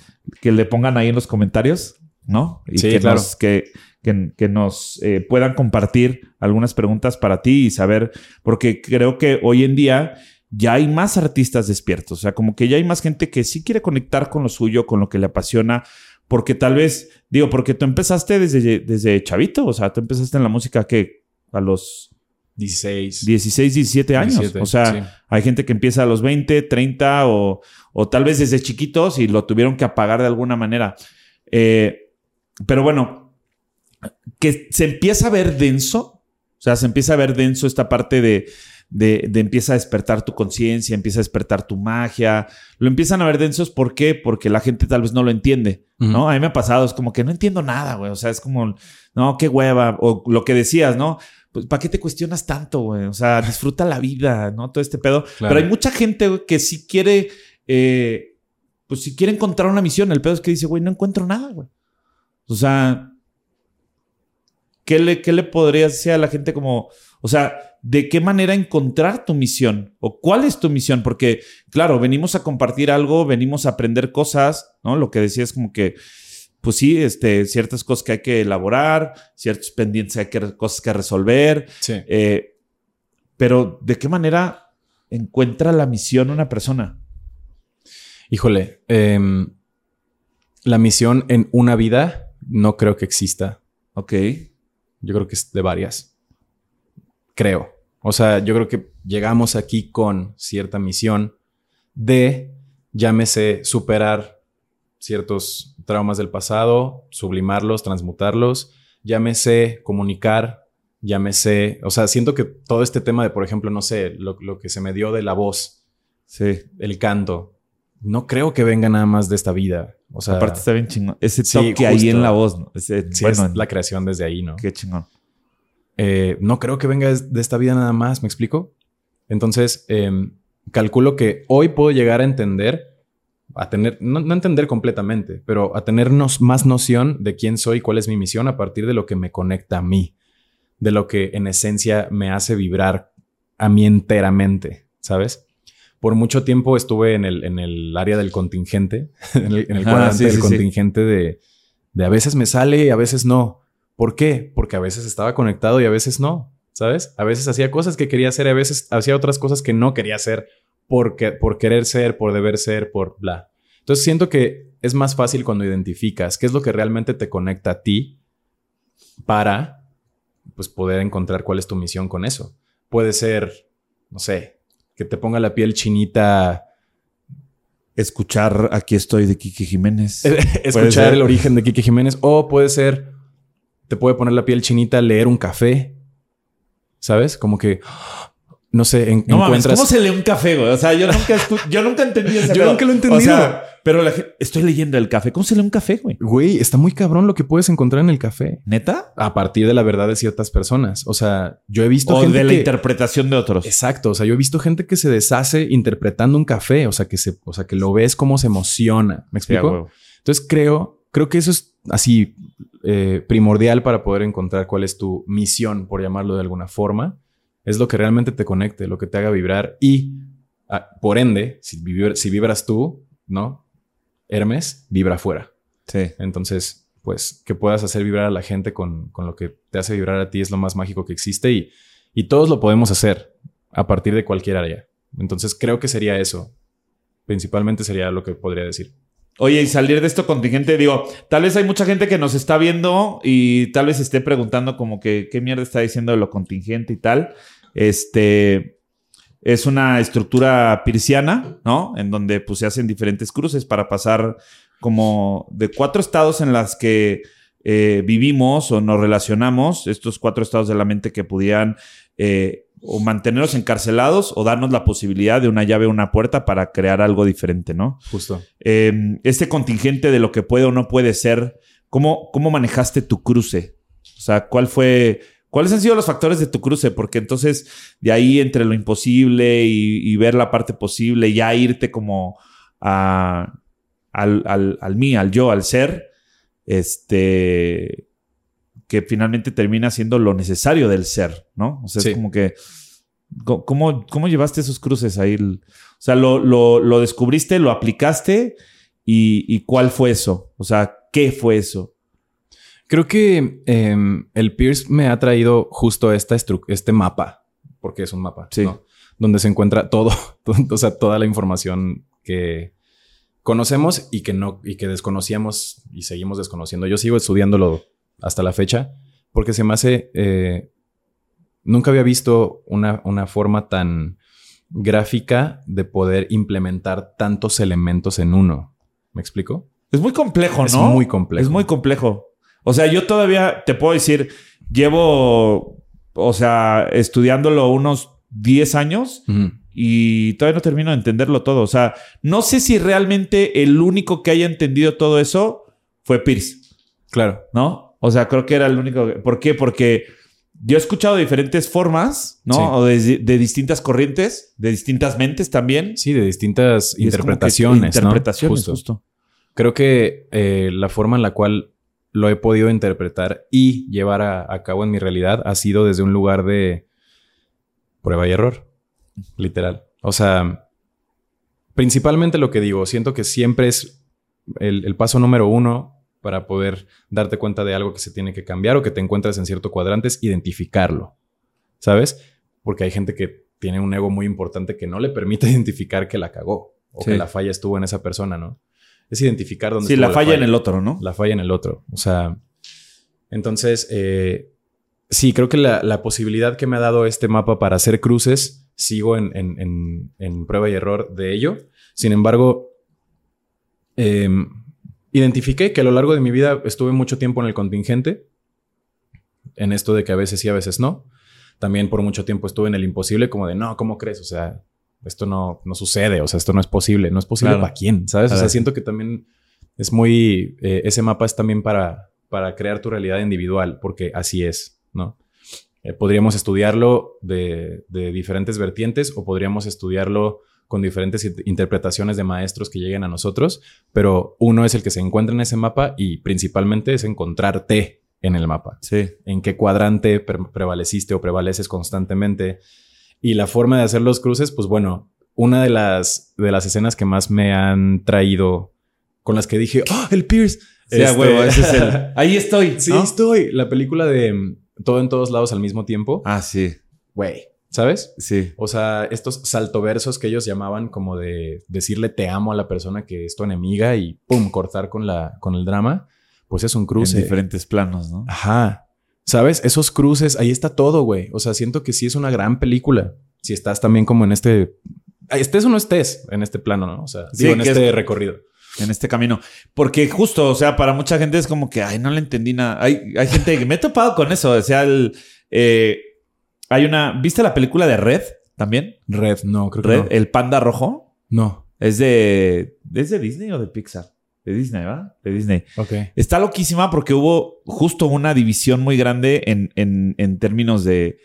Speaker 1: que le pongan ahí en los comentarios, ¿no? Y
Speaker 3: Sí,
Speaker 1: que
Speaker 3: claro.
Speaker 1: nos, que, que, que nos eh, puedan compartir algunas preguntas para ti y saber, porque creo que hoy en día ya hay más artistas despiertos, o sea, como que ya hay más gente que sí quiere conectar con lo suyo, con lo que le apasiona, porque tal vez, digo, porque tú empezaste desde, desde chavito, o sea, tú empezaste en la música que a los
Speaker 3: 16.
Speaker 1: 16, 17 años,
Speaker 3: 17,
Speaker 1: o sea,
Speaker 3: sí.
Speaker 1: hay gente que empieza a los 20, 30 o, o tal vez desde chiquitos y lo tuvieron que apagar de alguna manera. Eh, pero bueno, que se empieza a ver denso, o sea, se empieza a ver denso esta parte de, de, de empieza a despertar tu conciencia, empieza a despertar tu magia. Lo empiezan a ver densos, ¿por qué? Porque la gente tal vez no lo entiende, ¿no? A mí me ha pasado, es como que no entiendo nada, güey. O sea, es como, no, qué hueva. O lo que decías, ¿no? Pues, ¿para qué te cuestionas tanto, güey? O sea, disfruta la vida, ¿no? Todo este pedo.
Speaker 3: Claro.
Speaker 1: Pero hay mucha gente güey, que sí quiere, eh, pues si quiere encontrar una misión. El pedo es que dice, güey, no encuentro nada, güey. O sea, ¿qué le, qué le podrías decir a la gente como, o sea, de qué manera encontrar tu misión? ¿O cuál es tu misión? Porque, claro, venimos a compartir algo, venimos a aprender cosas, ¿no? Lo que decías como que, pues sí, este, ciertas cosas que hay que elaborar, ciertos pendientes, hay que, cosas que resolver.
Speaker 3: Sí.
Speaker 1: Eh, pero, ¿de qué manera encuentra la misión una persona?
Speaker 3: Híjole, em, la misión en una vida no creo que exista.
Speaker 1: Ok.
Speaker 3: Yo creo que es de varias. Creo. O sea, yo creo que llegamos aquí con cierta misión de, llámese, superar ciertos traumas del pasado, sublimarlos, transmutarlos, llámese, comunicar, llámese, o sea, siento que todo este tema de, por ejemplo, no sé, lo, lo que se me dio de la voz,
Speaker 1: Sí.
Speaker 3: el canto, no creo que venga nada más de esta vida. O sea,
Speaker 1: Aparte está bien chingón. Ese
Speaker 3: sí,
Speaker 1: toque ahí en la voz, ¿no? Ese-
Speaker 3: sí
Speaker 1: bueno,
Speaker 3: es la creación desde ahí, ¿no?
Speaker 1: qué chingón.
Speaker 3: Eh, no creo que venga de esta vida nada más, ¿me explico? Entonces, em, calculo que hoy puedo llegar a entender, a tener, no, no entender completamente, pero a tenernos más noción de quién soy, cuál es mi misión a partir de lo que me conecta a mí, de lo que en esencia me hace vibrar a mí enteramente, ¿sabes? Por mucho tiempo estuve en el, en el área del contingente, en el, en el
Speaker 1: Ah,
Speaker 3: cuadrante
Speaker 1: sí,
Speaker 3: del
Speaker 1: sí, sí.
Speaker 3: contingente de, de a veces me sale y a veces no. ¿Por qué? Porque a veces estaba conectado y a veces no, ¿sabes? A veces hacía cosas que quería hacer, a veces hacía otras cosas que no quería hacer porque, por querer ser, por deber ser, por bla. Entonces siento que es más fácil cuando identificas qué es lo que realmente te conecta a ti para pues poder encontrar cuál es tu misión con eso. Puede ser, no sé, que te ponga la piel chinita
Speaker 1: Escuchar Aquí estoy de Kiki Jiménez.
Speaker 3: escuchar el origen de Kike Jiménez o puede ser, te puede poner la piel chinita leer un café, ¿sabes? Como que, no sé, en-
Speaker 1: No
Speaker 3: encuentras...
Speaker 1: ¿cómo se lee un café, güey? O sea, yo nunca, yo nunca entendí ese
Speaker 3: Yo
Speaker 1: pedo.
Speaker 3: nunca lo he
Speaker 1: O
Speaker 3: entendido.
Speaker 1: sea, pero la estoy leyendo el café. ¿Cómo se lee un café, güey?
Speaker 3: Güey, está muy cabrón lo que puedes encontrar en el café.
Speaker 1: ¿Neta?
Speaker 3: A partir de la verdad de ciertas personas. O sea, yo he visto
Speaker 1: O
Speaker 3: gente
Speaker 1: de la
Speaker 3: que-
Speaker 1: interpretación de otros.
Speaker 3: Exacto, o sea, yo he visto gente que se deshace interpretando un café, o sea, que se, o sea, que lo ves como se emociona. ¿Me explico? Entonces creo, creo que eso es así eh, primordial para poder encontrar cuál es tu misión, por llamarlo de alguna forma. Es lo que realmente te conecte, lo que te haga vibrar y, ah, por ende, si, vibra- si vibras tú, ¿no? Hermes, vibra afuera.
Speaker 1: Sí.
Speaker 3: Entonces, pues, que puedas hacer vibrar a la gente con, con lo que te hace vibrar a ti es lo más mágico que existe y, y todos lo podemos hacer a partir de cualquier área. Entonces, creo que sería eso. Principalmente sería lo que podría decir.
Speaker 1: Oye, y salir de esto contingente, digo, tal vez hay mucha gente que nos está viendo y tal vez esté preguntando como que qué mierda está diciendo de lo contingente y tal. Este es una estructura pirciana, ¿no? En donde pues se hacen diferentes cruces para pasar como de cuatro estados en las que eh, vivimos o nos relacionamos, estos cuatro estados de la mente que pudieran eh, o mantenernos encarcelados o darnos la posibilidad de una llave o una puerta para crear algo diferente, ¿no?
Speaker 3: Justo.
Speaker 1: Eh, este contingente de lo que puede o no puede ser, ¿cómo, cómo manejaste tu cruce? O sea, ¿cuál fue, ¿cuáles han sido los factores de tu cruce? Porque entonces de ahí entre lo imposible y, y ver la parte posible, ya irte como a, al, al, al mí, al yo, al ser, este, que finalmente termina siendo lo necesario del ser, ¿no? O sea,
Speaker 3: Sí.
Speaker 1: es como que, ¿cómo, cómo llevaste esos cruces ahí? O sea, lo, lo, lo descubriste, lo aplicaste y, y ¿cuál fue eso? O sea, ¿qué fue eso?
Speaker 3: Creo que em, el Pierce me ha traído justo esta este mapa, porque es un mapa,
Speaker 1: Sí.
Speaker 3: ¿no? Donde se encuentra todo, todo- o sea, toda la información que conocemos y que no, y que desconocíamos y seguimos desconociendo. Yo sigo estudiándolo hasta la fecha porque se me hace. eh, nunca había visto una, una forma tan gráfica de poder implementar tantos elementos en uno. ¿Me explico?
Speaker 1: Es muy complejo, ¿no?
Speaker 3: Es muy complejo.
Speaker 1: Es muy complejo. O sea, yo todavía te puedo decir, llevo, o sea, estudiándolo unos 10 años y todavía no termino de entenderlo todo. O sea, no sé si realmente el único que haya entendido todo eso fue Pierce,
Speaker 3: Claro.
Speaker 1: ¿no? O sea, creo que era el único. que- ¿Por qué? Porque yo he escuchado diferentes formas, ¿no?
Speaker 3: Sí.
Speaker 1: O de, de distintas corrientes, de distintas mentes también.
Speaker 3: Sí, de distintas
Speaker 1: Y es como que-
Speaker 3: interpretaciones. ¿no?
Speaker 1: Interpretaciones,
Speaker 3: Justo.
Speaker 1: justo.
Speaker 3: Creo que eh, la forma en la cual lo he podido interpretar y llevar a, a cabo en mi realidad ha sido desde un lugar de prueba y error, literal. O sea, principalmente lo que digo, siento que siempre es el, el paso número uno para poder darte cuenta de algo que se tiene que cambiar o que te encuentras en cierto cuadrante es identificarlo, ¿sabes? Porque hay gente que tiene un ego muy importante que no le permite identificar que la cagó o
Speaker 1: Sí.
Speaker 3: que la falla estuvo en esa persona, ¿no? Es identificar dónde
Speaker 1: Sí,
Speaker 3: estuvo
Speaker 1: la falla en el otro, ¿no?
Speaker 3: la falla en el otro. O sea, entonces, eh, sí, creo que la, la posibilidad que me ha dado este mapa para hacer cruces, sigo en, en- en- en prueba y error de ello. Sin embargo, eh, identifiqué que a lo largo de mi vida estuve mucho tiempo en el contingente, en esto de que a veces sí, a veces no. También por mucho tiempo estuve en el imposible, como de, no, ¿cómo crees? O sea, esto no, no sucede, o sea, esto no es posible. No es posible
Speaker 1: Claro.
Speaker 3: para quién, ¿sabes? O sea, siento que también es muy, eh, ese mapa es también para, para crear tu realidad individual, porque así es, ¿no? Eh, podríamos estudiarlo de, de diferentes vertientes o podríamos estudiarlo con diferentes int- interpretaciones de maestros que lleguen a nosotros, pero uno es el que se encuentra en ese mapa y principalmente es encontrarte en el mapa
Speaker 1: Sí.
Speaker 3: en qué cuadrante pre- prevaleciste o prevaleces constantemente. Y la forma de hacer los cruces, pues bueno, una de las, de las escenas que más me han traído, con las que dije, ¡oh, el Pierce!
Speaker 1: Sí,
Speaker 3: Este-
Speaker 1: huevo, ese es el. Ahí estoy.
Speaker 3: Sí,
Speaker 1: ¿no?
Speaker 3: estoy. La película de mm, Todo en todos lados al mismo tiempo.
Speaker 1: Ah, sí.
Speaker 3: Güey, ¿sabes?
Speaker 1: Sí.
Speaker 3: O sea, estos saltoversos que ellos llamaban como de decirle te amo a la persona que es tu enemiga y pum, cortar con, la, con el drama, pues es un cruce.
Speaker 1: En diferentes planos, ¿no?
Speaker 3: Ajá. ¿Sabes? Esos cruces, ahí está todo, güey. O sea, siento que sí es una gran película. Si estás también como en este... Estés o no estés en este plano, ¿no? O sea,
Speaker 1: Sí,
Speaker 3: digo, en
Speaker 1: que
Speaker 3: este
Speaker 1: es-
Speaker 3: recorrido.
Speaker 1: En este camino. Porque justo, o sea, para mucha gente es como que, ay, no le entendí nada. Hay, hay gente que me he topado con eso. O sea, el, eh, hay una. ¿Viste la película de Red también?
Speaker 3: Red, no, creo que
Speaker 1: Red,
Speaker 3: no.
Speaker 1: el panda rojo.
Speaker 3: No.
Speaker 1: Es de. ¿Es de Disney o de Pixar? De Disney, ¿va? De Disney.
Speaker 3: Ok.
Speaker 1: Está loquísima porque hubo justo una división muy grande en, en, en términos de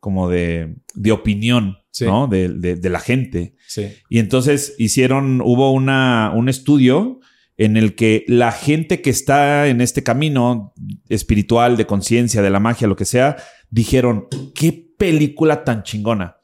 Speaker 1: como de, de opinión,
Speaker 3: Sí.
Speaker 1: ¿no? De, de- de la gente.
Speaker 3: Sí.
Speaker 1: Y entonces hicieron, hubo una, un estudio en el que la gente que está en este camino espiritual, de conciencia, de la magia, lo que sea, dijeron, qué película tan chingona.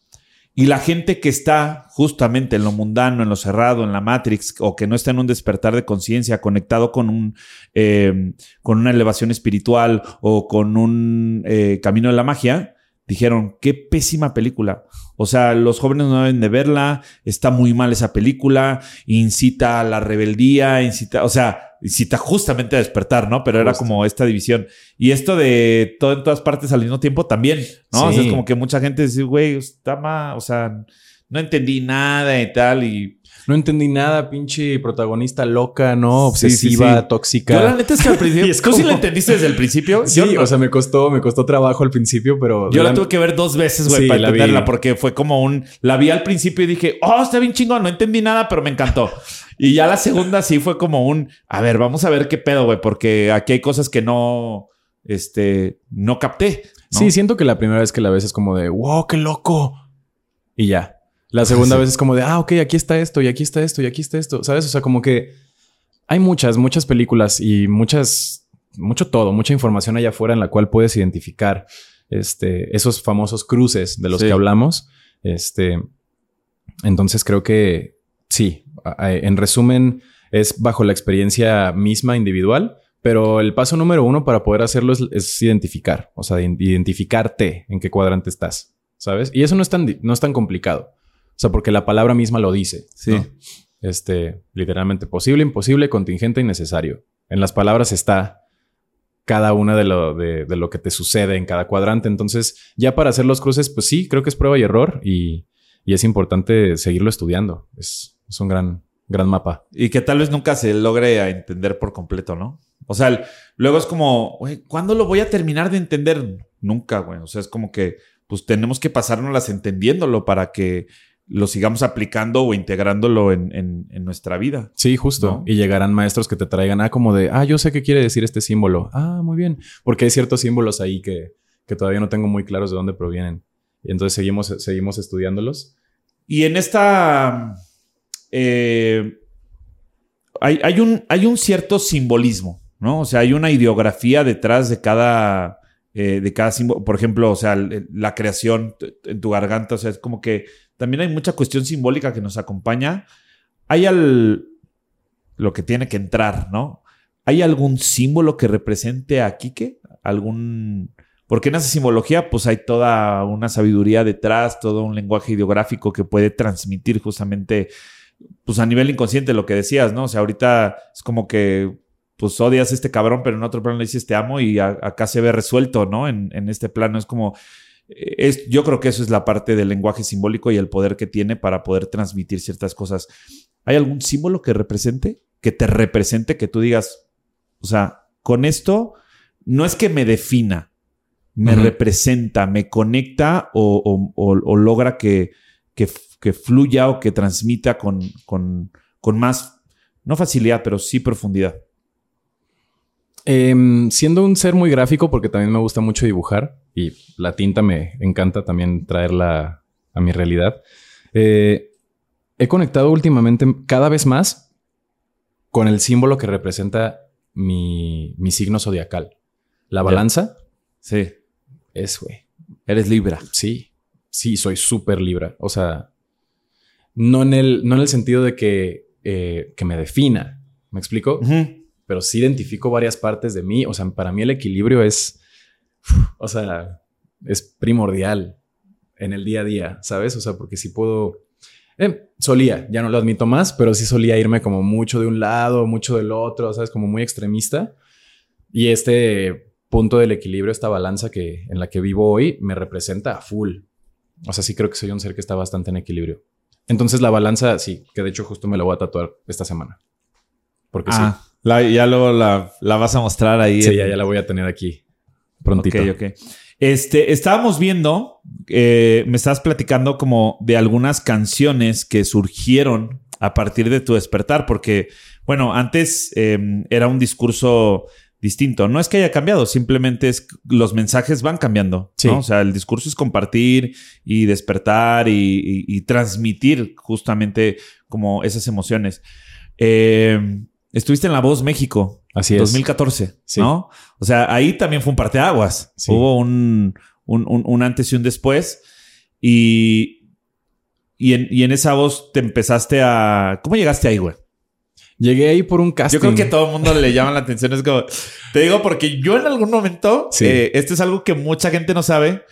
Speaker 1: Y la gente que está justamente en lo mundano, en lo cerrado, en la Matrix, o que no está en un despertar de conciencia, conectado con un eh, con una elevación espiritual o con un eh, camino de la magia, dijeron, qué pésima película. O sea, los jóvenes no deben de verla, está muy mal esa película, incita a la rebeldía, incita, o sea, incita justamente a despertar, ¿no? Pero era
Speaker 3: Justo.
Speaker 1: como esta división. Y esto de todo en todas partes al mismo tiempo también, ¿no? O sea,
Speaker 3: Sí.
Speaker 1: es como que mucha gente dice, güey, está mal, o sea, no entendí nada y tal. Y
Speaker 3: No entendí nada, pinche protagonista loca, ¿no?
Speaker 1: Sí, sí,
Speaker 3: Obsesiva,
Speaker 1: sí.
Speaker 3: tóxica.
Speaker 1: yo la neta es que al principio.
Speaker 3: Y es
Speaker 1: ¿Tú sí
Speaker 3: como-
Speaker 1: la entendiste desde el principio?
Speaker 3: Sí,
Speaker 1: yo no.
Speaker 3: o sea, me costó, me costó trabajo al principio, pero.
Speaker 1: Yo la
Speaker 3: la-
Speaker 1: tuve que ver dos veces, güey,
Speaker 3: Sí,
Speaker 1: para
Speaker 3: la vi.
Speaker 1: entenderla, porque fue como un. La vi al principio y dije, oh, está bien chingón, no entendí nada, pero me encantó. Y ya la segunda sí fue como un. A ver, vamos a ver qué pedo, güey, porque aquí hay cosas que no. Este. No capté. ¿no?
Speaker 3: Sí, siento que la primera vez que la ves es como de, wow, qué loco. Y ya. La segunda
Speaker 1: Sí.
Speaker 3: vez es como de, ah, ok, aquí está esto, y aquí está esto, y aquí está esto. ¿Sabes? O sea, como que hay muchas, muchas películas y muchas, mucho todo, mucha información allá afuera en la cual puedes identificar este, esos famosos cruces de los
Speaker 1: Sí.
Speaker 3: que hablamos. Este, entonces creo que sí, en resumen, es bajo la experiencia misma individual, pero el paso número uno para poder hacerlo es, es identificar, o sea, identificarte en qué cuadrante estás, ¿sabes? Y eso no es tan, no es tan complicado, o sea, porque la palabra misma lo dice.
Speaker 1: Sí.
Speaker 3: ¿no? Este, literalmente posible, imposible, contingente y necesario. En las palabras está cada una de lo, de, de lo que te sucede en cada cuadrante. Entonces, ya para hacer los cruces, pues sí, creo que es prueba y error y, y es importante seguirlo estudiando. Es, es un gran, gran mapa.
Speaker 1: Y que tal vez nunca se logre a entender por completo, ¿no? O sea, el- luego es como, güey, ¿cuándo lo voy a terminar de entender? Nunca, güey. O sea, es como que, pues tenemos que pasárnoslas entendiéndolo para que lo sigamos aplicando o integrándolo en, en- en nuestra vida.
Speaker 3: Sí, justo.
Speaker 1: ¿No?
Speaker 3: Y llegarán maestros que te traigan, ah, como de, ah, yo sé qué quiere decir este símbolo. Ah, muy bien. Porque hay ciertos símbolos ahí que, que todavía no tengo muy claros de dónde provienen. Y entonces seguimos, seguimos estudiándolos.
Speaker 1: Y en esta. eh, hay, hay un, hay un cierto simbolismo, ¿no? O sea, hay una ideografía detrás de cada. eh, de cada símbolo. Por ejemplo, o sea, la creación en tu garganta. O sea, es como que también hay mucha cuestión simbólica que nos acompaña. Hay al. lo que tiene que entrar, ¿no? ¿Hay algún símbolo que represente a Quique? ¿Algún.? Porque en esa simbología, pues hay toda una sabiduría detrás, todo un lenguaje ideográfico que puede transmitir justamente, pues a nivel inconsciente lo que decías, ¿no? O sea, ahorita es como que, pues odias a este cabrón, pero en otro plano le dices te amo y a- acá se ve resuelto, ¿no? En, en este plano es como, es, yo creo que eso es la parte del lenguaje simbólico y el poder que tiene para poder transmitir ciertas cosas. ¿Hay algún símbolo que represente, que te represente, que tú digas, o sea, con esto no es que me defina, me representa, me conecta o, o- o- o logra que, que, que fluya o que transmita con, con, con más, no facilidad, pero sí profundidad.
Speaker 3: Em, siendo un ser muy gráfico, porque también me gusta mucho dibujar y la tinta me encanta también traerla a mi realidad, eh, he conectado últimamente cada vez más con el símbolo que representa mi, mi signo zodiacal. La balanza
Speaker 1: Sí,
Speaker 3: es, güey.
Speaker 1: eres Libra.
Speaker 3: Sí, sí, soy súper libra. O sea, no en el, no en el sentido de que, eh, que me defina. ¿Me explico? Pero sí identifico varias partes de mí. O sea, para mí el equilibrio es, o sea, es primordial en el día a día, ¿sabes? O sea, porque si puedo, eh, solía, ya no lo admito más, pero sí solía irme como mucho de un lado, mucho del otro, ¿sabes? Como muy extremista. Y este punto del equilibrio, esta balanza que en la que vivo hoy, me representa a full. O sea, sí creo que soy un ser que está bastante en equilibrio. Entonces la balanza, sí, que de hecho justo me la voy a tatuar esta semana. Porque sí.
Speaker 1: Ah, la- ya luego la, la vas a mostrar ahí.
Speaker 3: Sí,
Speaker 1: en-
Speaker 3: ya, ya la voy a tener aquí prontito.
Speaker 1: Ok, ok. Este, estábamos viendo, eh, me estabas platicando como de algunas canciones que surgieron a partir de tu despertar, porque, bueno, antes eh, era un discurso distinto. No es que haya cambiado, simplemente es los mensajes van cambiando.
Speaker 3: Sí.
Speaker 1: ¿no? O sea, el discurso es compartir y despertar y, y- y transmitir justamente como esas emociones. Eh, estuviste en La Voz México.
Speaker 3: Así es.
Speaker 1: 2014,
Speaker 3: Sí.
Speaker 1: ¿no? O sea, ahí también fue un parteaguas.
Speaker 3: Sí.
Speaker 1: Hubo un, un, un- un antes y un después. Y, y, en, y en esa voz te empezaste a... ¿Cómo llegaste ahí, güey?
Speaker 3: Llegué ahí por un casting.
Speaker 1: Yo creo que todo el mundo le llama la atención. Es como... Te digo porque yo en algún momento...
Speaker 3: Sí.
Speaker 1: eh, esto es algo que mucha gente no sabe.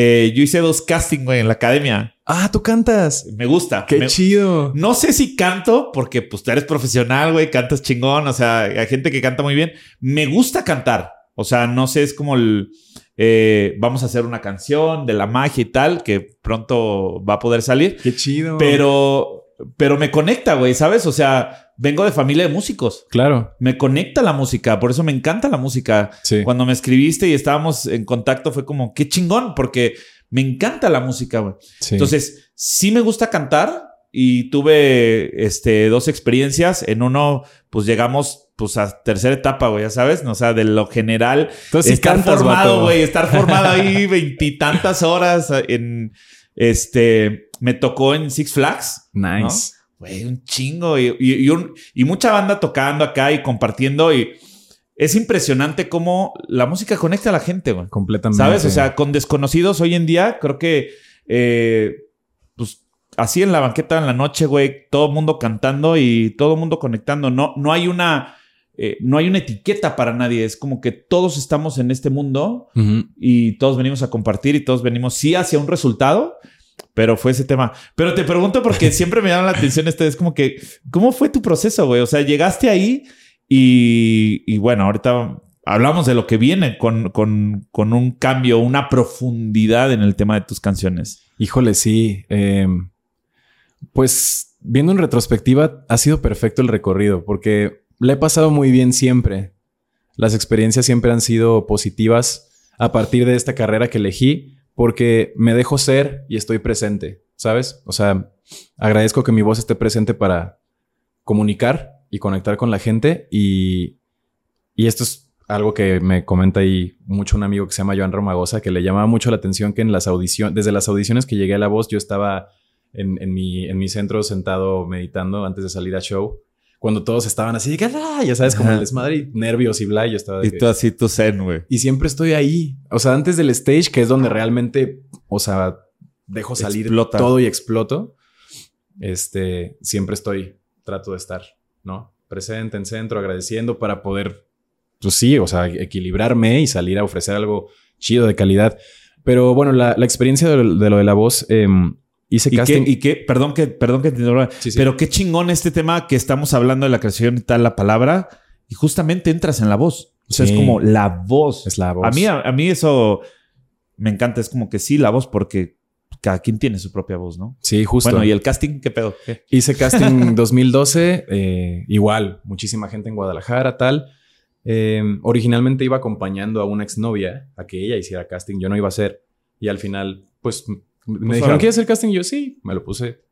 Speaker 1: Eh, yo hice dos castings, güey, en la academia.
Speaker 3: Ah, tú cantas.
Speaker 1: Me gusta.
Speaker 3: Qué
Speaker 1: Me-
Speaker 3: chido.
Speaker 1: no sé si canto, porque pues tú eres profesional, güey, cantas chingón, o sea, hay gente que canta muy bien. Me gusta cantar, O sea, no sé, es como el... eh, vamos a hacer una canción de la magia y tal, que pronto va a poder salir.
Speaker 3: Qué chido.
Speaker 1: Pero, pero me conecta, güey, ¿sabes? O sea, vengo de familia de músicos.
Speaker 3: Claro.
Speaker 1: Me conecta la música, por eso me encanta la música.
Speaker 3: Sí.
Speaker 1: Cuando me escribiste y estábamos en contacto fue como, qué chingón, porque me encanta la música, güey.
Speaker 3: sí.
Speaker 1: Entonces, sí me gusta cantar y tuve este, dos experiencias. En uno, pues llegamos pues a tercera etapa, güey, ya sabes, o sea, de lo general.
Speaker 3: Entonces,
Speaker 1: estar
Speaker 3: cantas,
Speaker 1: formado, güey, estar formado ahí veintitantas horas en, este, me tocó en Six Flags.
Speaker 3: Nice.
Speaker 1: Güey, un chingo y, y- y un- y mucha banda tocando acá y compartiendo y es impresionante cómo la música conecta a la gente, güey.
Speaker 3: Completamente.
Speaker 1: ¿Sabes? O sea, con desconocidos hoy en día, creo que, eh, pues, así en la banqueta en la noche, güey, todo el mundo cantando y todo el mundo conectando. No, no hay una, eh, no hay una etiqueta para nadie. Es como que todos estamos en este mundo y todos venimos a compartir y todos venimos sí hacia un resultado. Pero fue ese tema. Pero te pregunto porque siempre me llama la atención esto. Es como que, ¿cómo fue tu proceso, güey? O sea, llegaste ahí y, y bueno, ahorita hablamos de lo que viene con, con, con un cambio, una profundidad en el tema de tus canciones.
Speaker 3: Híjole, sí. Eh, pues viendo en retrospectiva, ha sido perfecto el recorrido porque le he pasado muy bien siempre. Las experiencias siempre han sido positivas a partir de esta carrera que elegí porque me dejo ser y estoy presente, ¿sabes? O sea, agradezco que mi voz esté presente para comunicar y conectar con la gente y, y esto es algo que me comenta ahí mucho un amigo que se llama Joan Romagosa, que le llamaba mucho la atención que en las audiciones, desde las audiciones que llegué a La Voz, yo estaba en, en mi, en mi centro sentado meditando antes de salir a show. Cuando todos estaban así, de que, "Ah", ya sabes, como el desmadre y nervios y bla, yo estaba de
Speaker 1: Y
Speaker 3: que-
Speaker 1: tú así, tu zen, güey.
Speaker 3: y siempre estoy ahí. O sea, antes del stage, que es donde realmente, o sea, dejo salir
Speaker 1: Explota.
Speaker 3: todo y exploto. Este, siempre estoy, trato de estar, ¿no? Presente en centro, agradeciendo para poder, pues sí, o sea, equilibrarme y salir a ofrecer algo chido de calidad. Pero bueno, la, la experiencia de, lo- de lo de la voz, em, hice
Speaker 1: ¿Y qué,
Speaker 3: casting.
Speaker 1: y qué- perdón que, perdón que te interrumpa,
Speaker 3: Sí, sí.
Speaker 1: pero qué chingón este tema que estamos hablando de la creación y tal, la palabra, y justamente entras en la voz. O sea,
Speaker 3: Sí.
Speaker 1: es como la voz.
Speaker 3: Es la voz.
Speaker 1: A mí, a, a mí eso me encanta. Es como que sí, la voz, porque cada quien tiene su propia voz, ¿no?
Speaker 3: Sí, justo.
Speaker 1: Bueno, ¿y el casting qué pedo? ¿Qué?
Speaker 3: Hice casting 2012, eh, igual, muchísima gente en Guadalajara, tal. Eh, originalmente iba acompañando a una exnovia a que ella hiciera casting, yo no iba a hacer. Y al final, pues me dijeron,
Speaker 1: órale.
Speaker 3: ¿quieres hacer casting? Y yo sí, me lo puse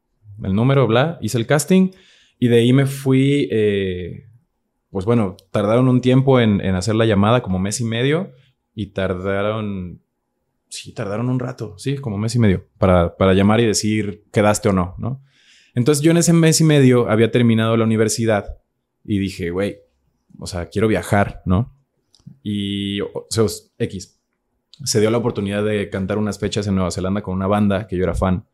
Speaker 3: el número, bla, hice el casting. Y de ahí me fui, eh, pues bueno, tardaron un tiempo en, en hacer la llamada, como mes y medio. Y tardaron, sí, tardaron un rato, sí, como mes y medio, para, para llamar y decir quedaste o no, ¿no? Entonces yo en ese mes y medio había terminado la universidad y dije, güey, o sea, quiero viajar, ¿no? Y, o sea, X, se dio la oportunidad de cantar unas fechas en Nueva Zelanda con una banda que yo era fan.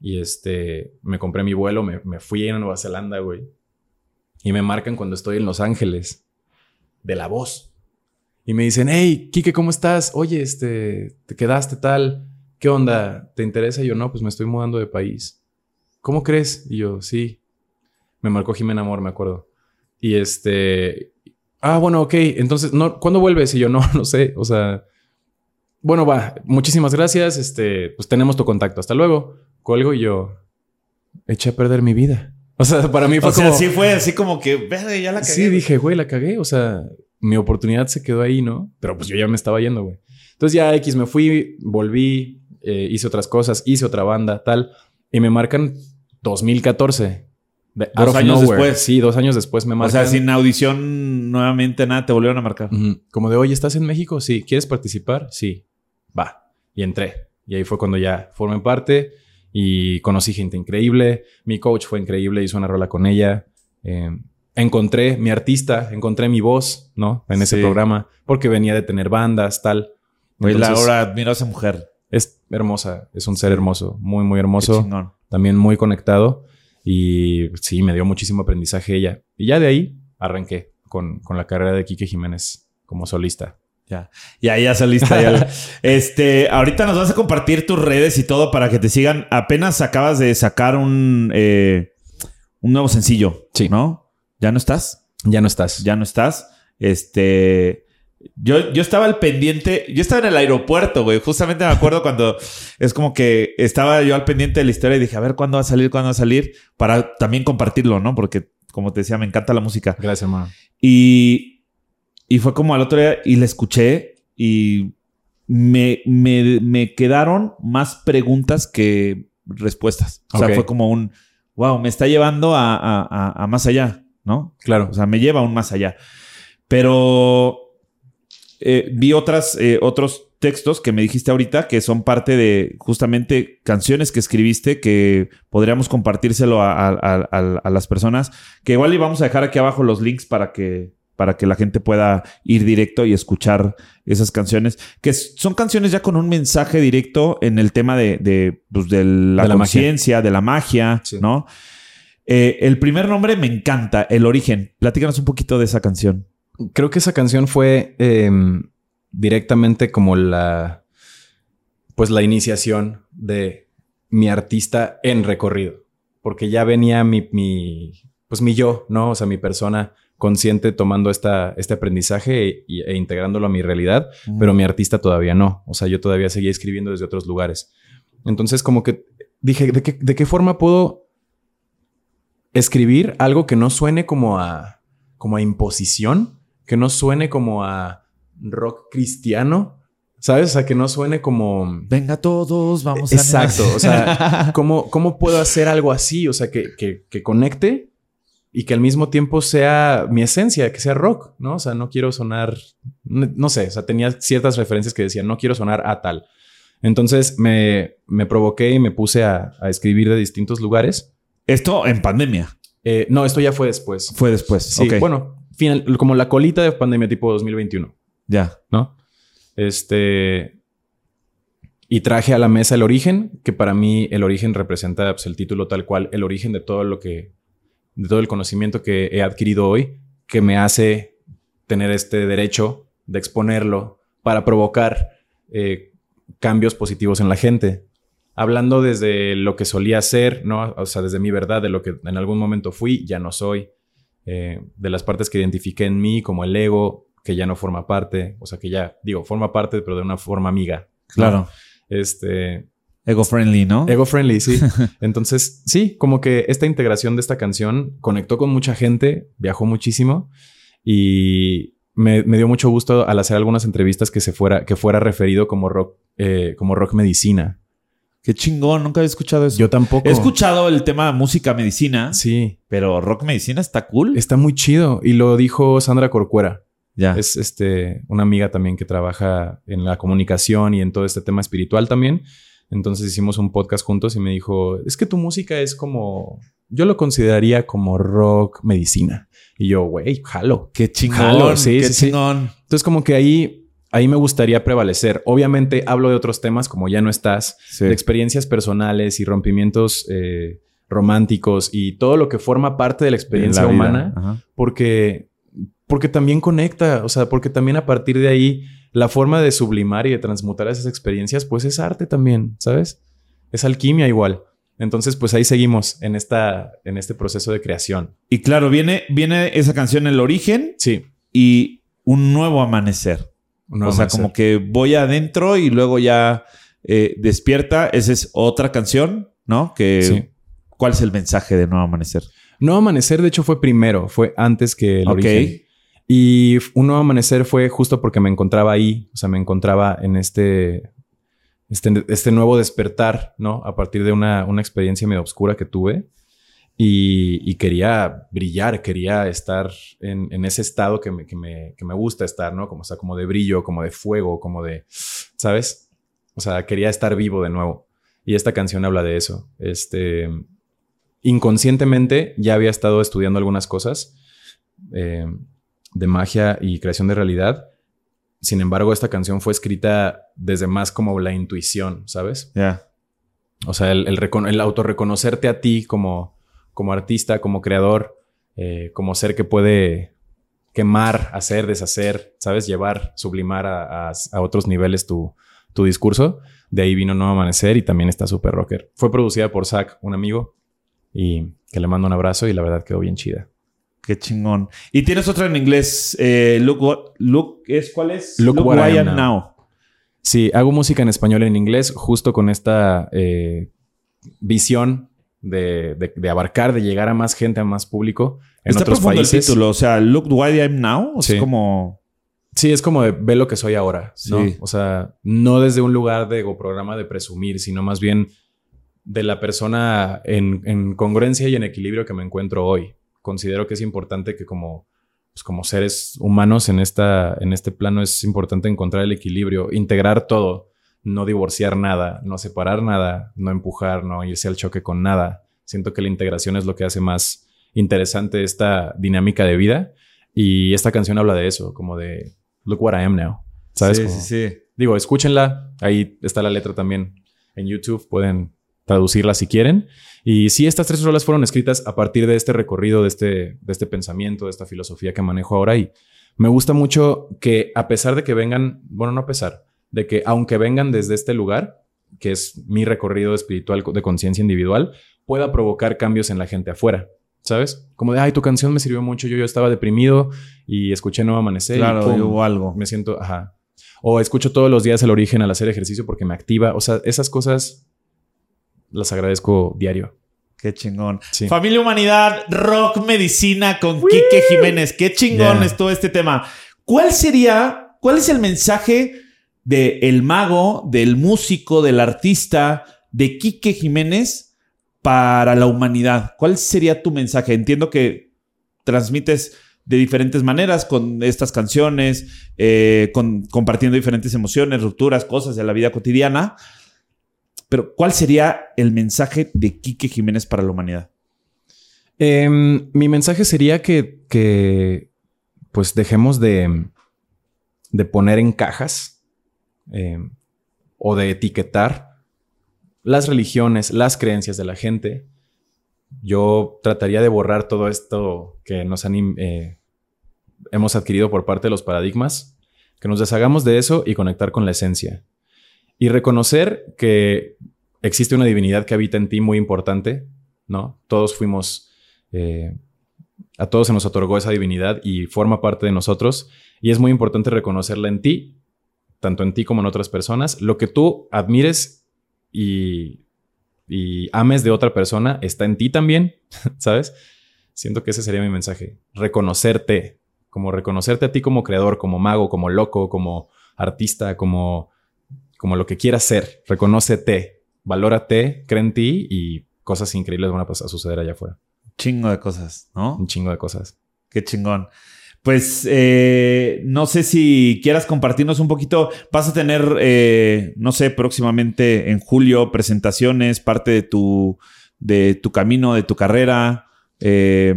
Speaker 3: Y este, me compré mi vuelo, me, me fui a Nueva Zelanda, güey. Y me marcan cuando estoy en Los Ángeles, de la voz. Y me dicen, hey, Kike, ¿cómo estás? Oye, este, te quedaste tal. ¿Qué onda? ¿Te interesa? Y yo, no, pues me estoy mudando de país. ¿Cómo crees? Y yo, sí. Me marcó Jimena Amor, me acuerdo. Y este, ah, bueno, ok. Entonces, no, ¿cuándo vuelves? Y yo, no, no sé. O sea, bueno, va. Muchísimas gracias. Este, pues tenemos tu contacto. Hasta luego. Cuelgo y yo, eché a perder mi vida. O sea, para mí fue
Speaker 1: O sea,
Speaker 3: como...
Speaker 1: sí fue así como que, "Verga, ya la cagué.
Speaker 3: Sí, dije, güey, la cagué. O sea, mi oportunidad se quedó ahí, ¿no? Pero pues yo ya me estaba yendo, güey. Entonces ya X me fui, volví, eh, hice otras cosas, hice otra banda, tal. Y me marcan 2014. De
Speaker 1: Dos años
Speaker 3: nowhere.
Speaker 1: después.
Speaker 3: Sí, dos años después me
Speaker 1: O
Speaker 3: marcan.
Speaker 1: sea, sin audición nuevamente nada, te volvieron a marcar.
Speaker 3: Como de, oye, ¿estás en México? Sí. ¿Quieres participar? Sí. Va. Y entré. Y ahí fue cuando ya formé parte y conocí gente increíble. Mi coach fue increíble, hizo una rola con ella. Eh, encontré mi artista, encontré mi voz, ¿no? En ese
Speaker 1: Sí.
Speaker 3: programa, porque venía de tener bandas, tal. Entonces,
Speaker 1: Laura, admiro a esa mujer.
Speaker 3: Es hermosa, es un ser hermoso, muy, muy hermoso, también muy conectado. Y sí, me dio muchísimo aprendizaje ella. Y ya de ahí arranqué con, con la carrera de Quique Jiménez como solista.
Speaker 1: Y ahí ya saliste. ya. este, ahorita nos vas a compartir tus redes y todo para que te sigan. Apenas acabas de sacar un, eh, un nuevo sencillo.
Speaker 3: Sí.
Speaker 1: ¿No? ¿Ya no estás?
Speaker 3: Ya no estás.
Speaker 1: Ya no estás. Este. Yo, yo estaba al pendiente, yo estaba en el aeropuerto, güey. Justamente me acuerdo cuando es como que estaba yo al pendiente de la historia y dije, a ver cuándo va a salir, cuándo va a salir, para también compartirlo, ¿no? Porque, como te decía, me encanta la música.
Speaker 3: Gracias, hermano.
Speaker 1: Y, y fue como al otro día y la escuché y me, me, me quedaron más preguntas que respuestas. O sea, fue como un, wow, me está llevando a, a- a- más allá, ¿no?
Speaker 3: Claro.
Speaker 1: O sea, me lleva aún más allá. Pero eh, vi otras, eh, otros textos que me dijiste ahorita que son parte de justamente canciones que escribiste que podríamos compartírselo a- a- a las personas. Que igual y vamos a dejar aquí abajo los links para que, para que la gente pueda ir directo y escuchar esas canciones. Que son canciones ya con un mensaje directo en el tema de, de, pues, de la
Speaker 3: De la magia.
Speaker 1: conciencia, de la magia,
Speaker 3: Sí.
Speaker 1: ¿no? Eh, el primer nombre me encanta, El Origen. Platícanos un poquito de esa canción.
Speaker 3: Creo que esa canción fue em, directamente como la, pues la iniciación de mi artista en recorrido, porque ya venía mi, mi, pues mi yo, ¿no? O sea, mi persona consciente tomando esta, este aprendizaje e, e integrándolo a mi realidad, pero mi artista todavía no. O sea, yo todavía seguía escribiendo desde otros lugares. Entonces, como que dije, ¿de qué, de qué forma puedo escribir algo que no suene como a, como a imposición? Que no suene como a rock cristiano, ¿sabes? O sea, que no suene como...
Speaker 1: Venga todos, vamos a...
Speaker 3: Exacto, o sea, ¿cómo, ¿cómo puedo hacer algo así? O sea, que, que, que conecte y que al mismo tiempo sea mi esencia, que sea rock, ¿no? O sea, no quiero sonar, no, no sé, o sea, tenía ciertas referencias que decían, no quiero sonar a tal. Entonces me, me provoqué y me puse a, a escribir de distintos lugares.
Speaker 1: Esto en pandemia.
Speaker 3: Eh, no, esto ya fue después.
Speaker 1: Fue después.
Speaker 3: Sí, bueno, final, como la colita de pandemia tipo 2021.
Speaker 1: Ya.
Speaker 3: ¿no? Este. Y traje a la mesa el origen, que para mí el origen representa pues, el título tal cual, el origen de todo lo que. De todo el conocimiento que he adquirido hoy, que me hace tener este derecho de exponerlo para provocar eh, cambios positivos en la gente. Hablando desde lo que solía ser, ¿no? O sea, desde mi verdad, de lo que en algún momento fui, ya no soy. eh, de las partes que identifiqué en mí, como el ego, que ya no forma parte, o sea, que ya, digo, forma parte, pero de una forma amiga. ¿no?
Speaker 1: Claro.
Speaker 3: Este,
Speaker 1: Ego friendly, ¿no?
Speaker 3: ego friendly, sí. Entonces, sí, como que esta integración de esta canción conectó con mucha gente, viajó muchísimo y me, me dio mucho gusto al hacer algunas entrevistas que se fuera, que fuera referido como rock, eh, como rock medicina.
Speaker 1: Qué chingón, nunca había escuchado eso.
Speaker 3: Yo tampoco.
Speaker 1: He escuchado el tema música medicina,
Speaker 3: Sí,
Speaker 1: pero rock medicina está cool.
Speaker 3: está muy chido y lo dijo Sandra Corcuera.
Speaker 1: ya.
Speaker 3: Es este, una amiga también que trabaja en la comunicación y en todo este tema espiritual también. Entonces hicimos un podcast juntos y me dijo, es que tu música es como, yo lo consideraría como rock medicina. Y yo, güey, jalo.
Speaker 1: Qué chingón.
Speaker 3: Jalo, sí,
Speaker 1: qué
Speaker 3: sí, sí.
Speaker 1: chingón.
Speaker 3: Entonces como que ahí, ahí me gustaría prevalecer. Obviamente hablo de otros temas como ya no estás, de experiencias personales y rompimientos eh, románticos y todo lo que forma parte de la experiencia
Speaker 1: la
Speaker 3: humana
Speaker 1: Ajá.
Speaker 3: porque, porque también conecta, o sea, porque también a partir de ahí la forma de sublimar y de transmutar esas experiencias, pues es arte también, ¿sabes? Es alquimia igual. Entonces, pues ahí seguimos en, esta, en este proceso de creación.
Speaker 1: Y claro, viene, viene esa canción El Origen
Speaker 3: Sí.
Speaker 1: y un nuevo amanecer.
Speaker 3: un
Speaker 1: o sea,
Speaker 3: amanecer.
Speaker 1: como que voy adentro y luego ya eh, despierta. Esa es otra canción, ¿no? Que,
Speaker 3: Sí.
Speaker 1: ¿Cuál es el mensaje de Nuevo Amanecer?
Speaker 3: Nuevo Amanecer, de hecho, fue primero, fue antes que el origen. Y un nuevo amanecer fue justo porque me encontraba ahí, o sea, me encontraba en este, este, este nuevo despertar, ¿no? A partir de una, una experiencia medio oscura que tuve. Y, y quería brillar, quería estar en, en ese estado que me, que, me, que me gusta estar, ¿no? Como, o sea, como de brillo, como de fuego, como de, ¿sabes? O sea, quería estar vivo de nuevo. Y esta canción habla de eso. Este, inconscientemente ya había estado estudiando algunas cosas eh, de magia y creación de realidad. Sin embargo, esta canción fue escrita desde más como la intuición, ¿sabes?
Speaker 1: Ya.
Speaker 3: O sea, el, el, el autorreconocerte a ti como, como artista, como creador, eh, como ser que puede quemar, hacer, deshacer, ¿sabes? Llevar, sublimar a, a- a otros niveles tu, tu discurso. De ahí vino Nuevo Amanecer y también está super rocker. Fue producida por Zach, un amigo, y que le mando un abrazo y la verdad quedó bien chida.
Speaker 1: Qué chingón. Y tienes otra en inglés. eh, look, what- look es, ¿cuál es?
Speaker 3: Look What I
Speaker 1: why
Speaker 3: Am Now. Sí, hago música en español y en inglés, justo con esta eh, visión de, de- de abarcar, de llegar a más gente, a más público en
Speaker 1: Está
Speaker 3: otros
Speaker 1: profundo el
Speaker 3: países.
Speaker 1: título. O sea, Look Why I'm Now.
Speaker 3: Sí.
Speaker 1: Es como...
Speaker 3: Sí, es como de ve lo que soy ahora, ¿no?
Speaker 1: Sí.
Speaker 3: O sea, no desde un lugar de o programa de presumir, sino más bien de la persona en, en congruencia y en equilibrio que me encuentro hoy. Considero que es importante que como, pues como seres humanos en, esta, en este plano es importante encontrar el equilibrio, integrar todo, no divorciar nada, no separar nada, no empujar, no irse al choque con nada. Siento que la integración es lo que hace más interesante esta dinámica de vida. Y esta canción habla de eso, como de Look what I am now. ¿Sabes?
Speaker 1: Sí,
Speaker 3: Como-
Speaker 1: sí, sí.
Speaker 3: Digo, escúchenla. Ahí está la letra también en YouTube. Pueden traducirla si quieren. Y sí, estas tres rolas fueron escritas a partir de este recorrido, de este, de este pensamiento, de esta filosofía que manejo ahora. Y me gusta mucho que a pesar de que vengan, bueno, no a pesar, de que aunque vengan desde este lugar, que es mi recorrido espiritual de conciencia individual, pueda provocar cambios en la gente afuera. ¿Sabes? Como de, ay, tu canción me sirvió mucho. Yo, yo estaba deprimido y escuché Nuevo Amanecer. y
Speaker 1: Claro,
Speaker 3: ¡pum!
Speaker 1: hubo algo.
Speaker 3: me siento, ajá. O escucho todos los días el origen al hacer ejercicio porque me activa. O sea, esas cosas las agradezco diario.
Speaker 1: Qué chingón.
Speaker 3: Sí.
Speaker 1: Familia Humanidad, Rock Medicina con Quique Jiménez. Qué chingón
Speaker 3: Yeah.
Speaker 1: es todo este tema. ¿Cuál sería, cuál es el mensaje del mago, del músico, del artista, de Quique Jiménez para la humanidad? ¿Cuál sería tu mensaje? Entiendo que transmites de diferentes maneras con estas canciones, eh, con, compartiendo diferentes emociones, rupturas, cosas de la vida cotidiana. Pero, ¿cuál sería el mensaje de Quique Jiménez para la humanidad?
Speaker 3: Em, mi mensaje sería que, que, pues dejemos de, de poner en cajas em, o de etiquetar las religiones, las creencias de la gente. Yo trataría de borrar todo esto que nos han, eh, hemos adquirido por parte de los paradigmas, que nos deshagamos de eso y conectar con la esencia. Y reconocer que existe una divinidad que habita en ti muy importante, ¿no? Todos fuimos, eh, a todos se nos otorgó esa divinidad y forma parte de nosotros. Y es muy importante reconocerla en ti, tanto en ti como en otras personas. Lo que tú admires y, y ames de otra persona está en ti también, ¿sabes? Siento que ese sería mi mensaje. Reconocerte, como reconocerte a ti como creador, como mago, como loco, como artista, como, como lo que quieras ser. Reconócete, valórate, cree en ti y cosas increíbles van a, pasar, a suceder allá afuera.
Speaker 1: Chingo de cosas, ¿no?
Speaker 3: Un chingo de cosas.
Speaker 1: Qué chingón. Pues eh, no sé si quieras compartirnos un poquito. Vas a tener, eh, no sé, próximamente en julio presentaciones, parte de tu, de tu camino, de tu carrera, eh,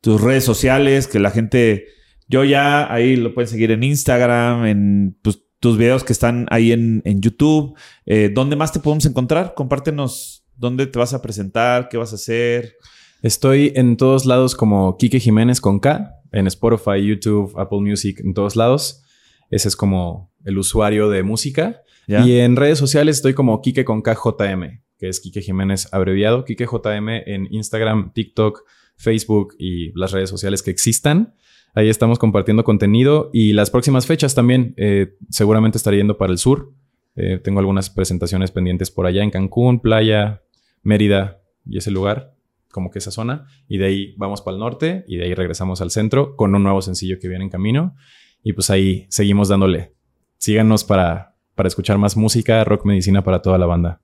Speaker 1: tus redes sociales, que la gente, yo ya ahí lo pueden seguir en Instagram, en pues, tus videos que están ahí en, en YouTube. Eh, ¿Dónde más te podemos encontrar? Compártenos dónde te vas a presentar, qué vas a hacer.
Speaker 3: Estoy en todos lados como Kike Jiménez con K, en Spotify, YouTube, Apple Music, en todos lados. Ese es como el usuario de música.
Speaker 1: ¿ya?
Speaker 3: Y en redes sociales estoy como Kike con KJM, que es Kike Jiménez abreviado. Kike JM en Instagram, TikTok, Facebook y las redes sociales que existan. Ahí estamos compartiendo contenido y las próximas fechas también. eh, seguramente estaré yendo para el sur. Eh, tengo algunas presentaciones pendientes por allá en Cancún, Playa, Mérida y ese lugar, como que esa zona. Y de ahí vamos para el norte y de ahí regresamos al centro con un nuevo sencillo que viene en camino. Y pues ahí seguimos dándole. Síganos para, para escuchar más música, rock medicina para toda la banda.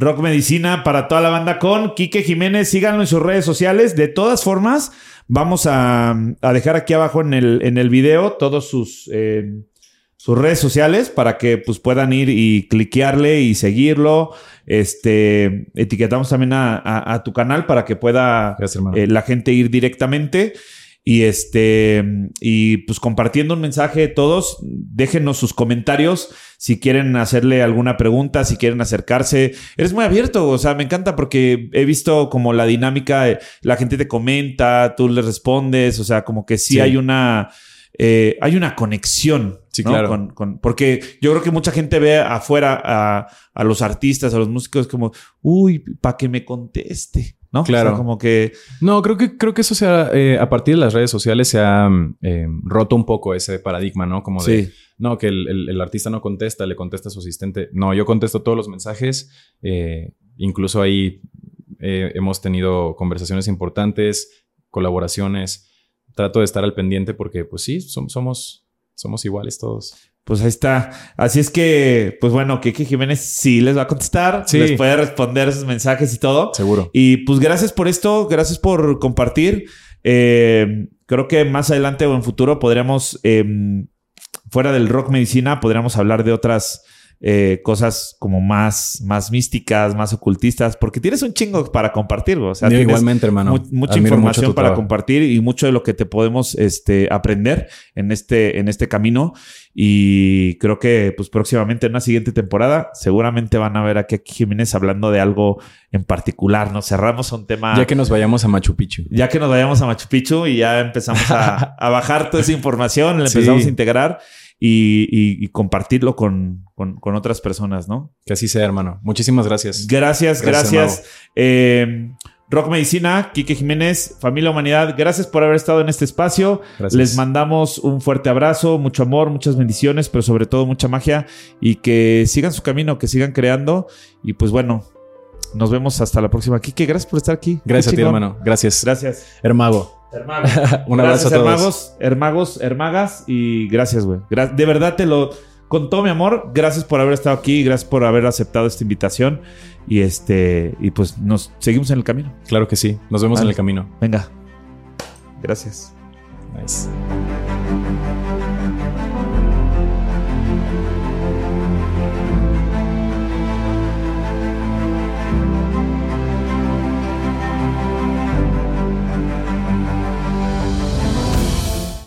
Speaker 1: Rock Medicina para toda la banda con Quique Jiménez. Síganlo en sus redes sociales. De todas formas, vamos a, a dejar aquí abajo en el, en el video todos sus, eh, sus redes sociales para que pues, puedan ir y cliquearle y seguirlo. Este, etiquetamos también a, a- a tu canal para que pueda
Speaker 3: Gracias,
Speaker 1: eh, la gente ir directamente. Y este, y pues compartiendo un mensaje todos, déjenos sus comentarios si quieren hacerle alguna pregunta, si quieren acercarse. Eres muy abierto, o sea, me encanta porque he visto como la dinámica, eh, la gente te comenta, tú le respondes, o sea, como que sí,
Speaker 3: Sí.
Speaker 1: hay una, eh, hay una conexión.
Speaker 3: Sí,
Speaker 1: ¿no?
Speaker 3: claro.
Speaker 1: Con- con- porque yo creo que mucha gente ve afuera a, a los artistas, a los músicos como, uy, para que me conteste. ¿No?
Speaker 3: Claro.
Speaker 1: O sea, como que
Speaker 3: No, creo que, creo que eso se ha, eh, a partir de las redes sociales se ha eh, roto un poco ese paradigma, ¿no? Como de,
Speaker 1: sí,
Speaker 3: no, que el, el- el artista no contesta, le contesta a su asistente. No, yo contesto todos los mensajes. eh, incluso ahí hemos tenido conversaciones importantes, colaboraciones. Trato de estar al pendiente porque, pues sí, som- somos, somos iguales todos.
Speaker 1: Pues ahí está. Así es que, pues bueno, Kike Jiménez sí les va a contestar,
Speaker 3: Sí.
Speaker 1: les puede responder sus mensajes y todo.
Speaker 3: Seguro.
Speaker 1: Y pues gracias por esto, gracias por compartir. Eh, creo que más adelante o en futuro podríamos, eh, fuera del rock medicina, podríamos hablar de otras eh, cosas como más, más místicas, más ocultistas, porque tienes un chingo para compartir. O sea,
Speaker 3: Yo
Speaker 1: tienes
Speaker 3: igualmente, hermano.
Speaker 1: mu- mucha
Speaker 3: Admiro
Speaker 1: información para
Speaker 3: trabajo.
Speaker 1: compartir y mucho de lo que te podemos este, aprender en este, en este camino. Y creo que pues próximamente en una siguiente temporada seguramente van a ver aquí a Jiménez hablando de algo en particular. Nos cerramos a un tema...
Speaker 3: Ya que nos vayamos a Machu Picchu.
Speaker 1: Ya que nos vayamos a Machu Picchu y ya empezamos a, a bajar toda esa información, la
Speaker 3: Sí.
Speaker 1: empezamos a integrar y, y- y compartirlo con, con- con otras personas, ¿no?
Speaker 3: Que así sea, hermano. Muchísimas gracias.
Speaker 1: Gracias,
Speaker 3: Gracias,
Speaker 1: gracias. Eh, Rock Medicina, Quique Jiménez, Familia Humanidad, gracias por haber estado en este espacio.
Speaker 3: Gracias.
Speaker 1: Les mandamos un fuerte abrazo, mucho amor, muchas bendiciones, pero sobre todo mucha magia y que sigan su camino, que sigan creando. Y pues bueno, nos vemos hasta la próxima. Quique, gracias por estar aquí.
Speaker 3: Gracias a ti, hermano. Gracias.
Speaker 1: Gracias.
Speaker 3: Hermago.
Speaker 1: Hermagos.
Speaker 3: Un abrazo
Speaker 1: gracias,
Speaker 3: a todos.
Speaker 1: hermagos, hermagos, hermagas y gracias, güey. De verdad te lo con todo mi amor, gracias por haber estado aquí, gracias por haber aceptado esta invitación y este y pues nos seguimos en el camino.
Speaker 3: Claro que sí. Nos vemos
Speaker 1: Vale.
Speaker 3: en el camino.
Speaker 1: Venga. Gracias.
Speaker 3: Nice.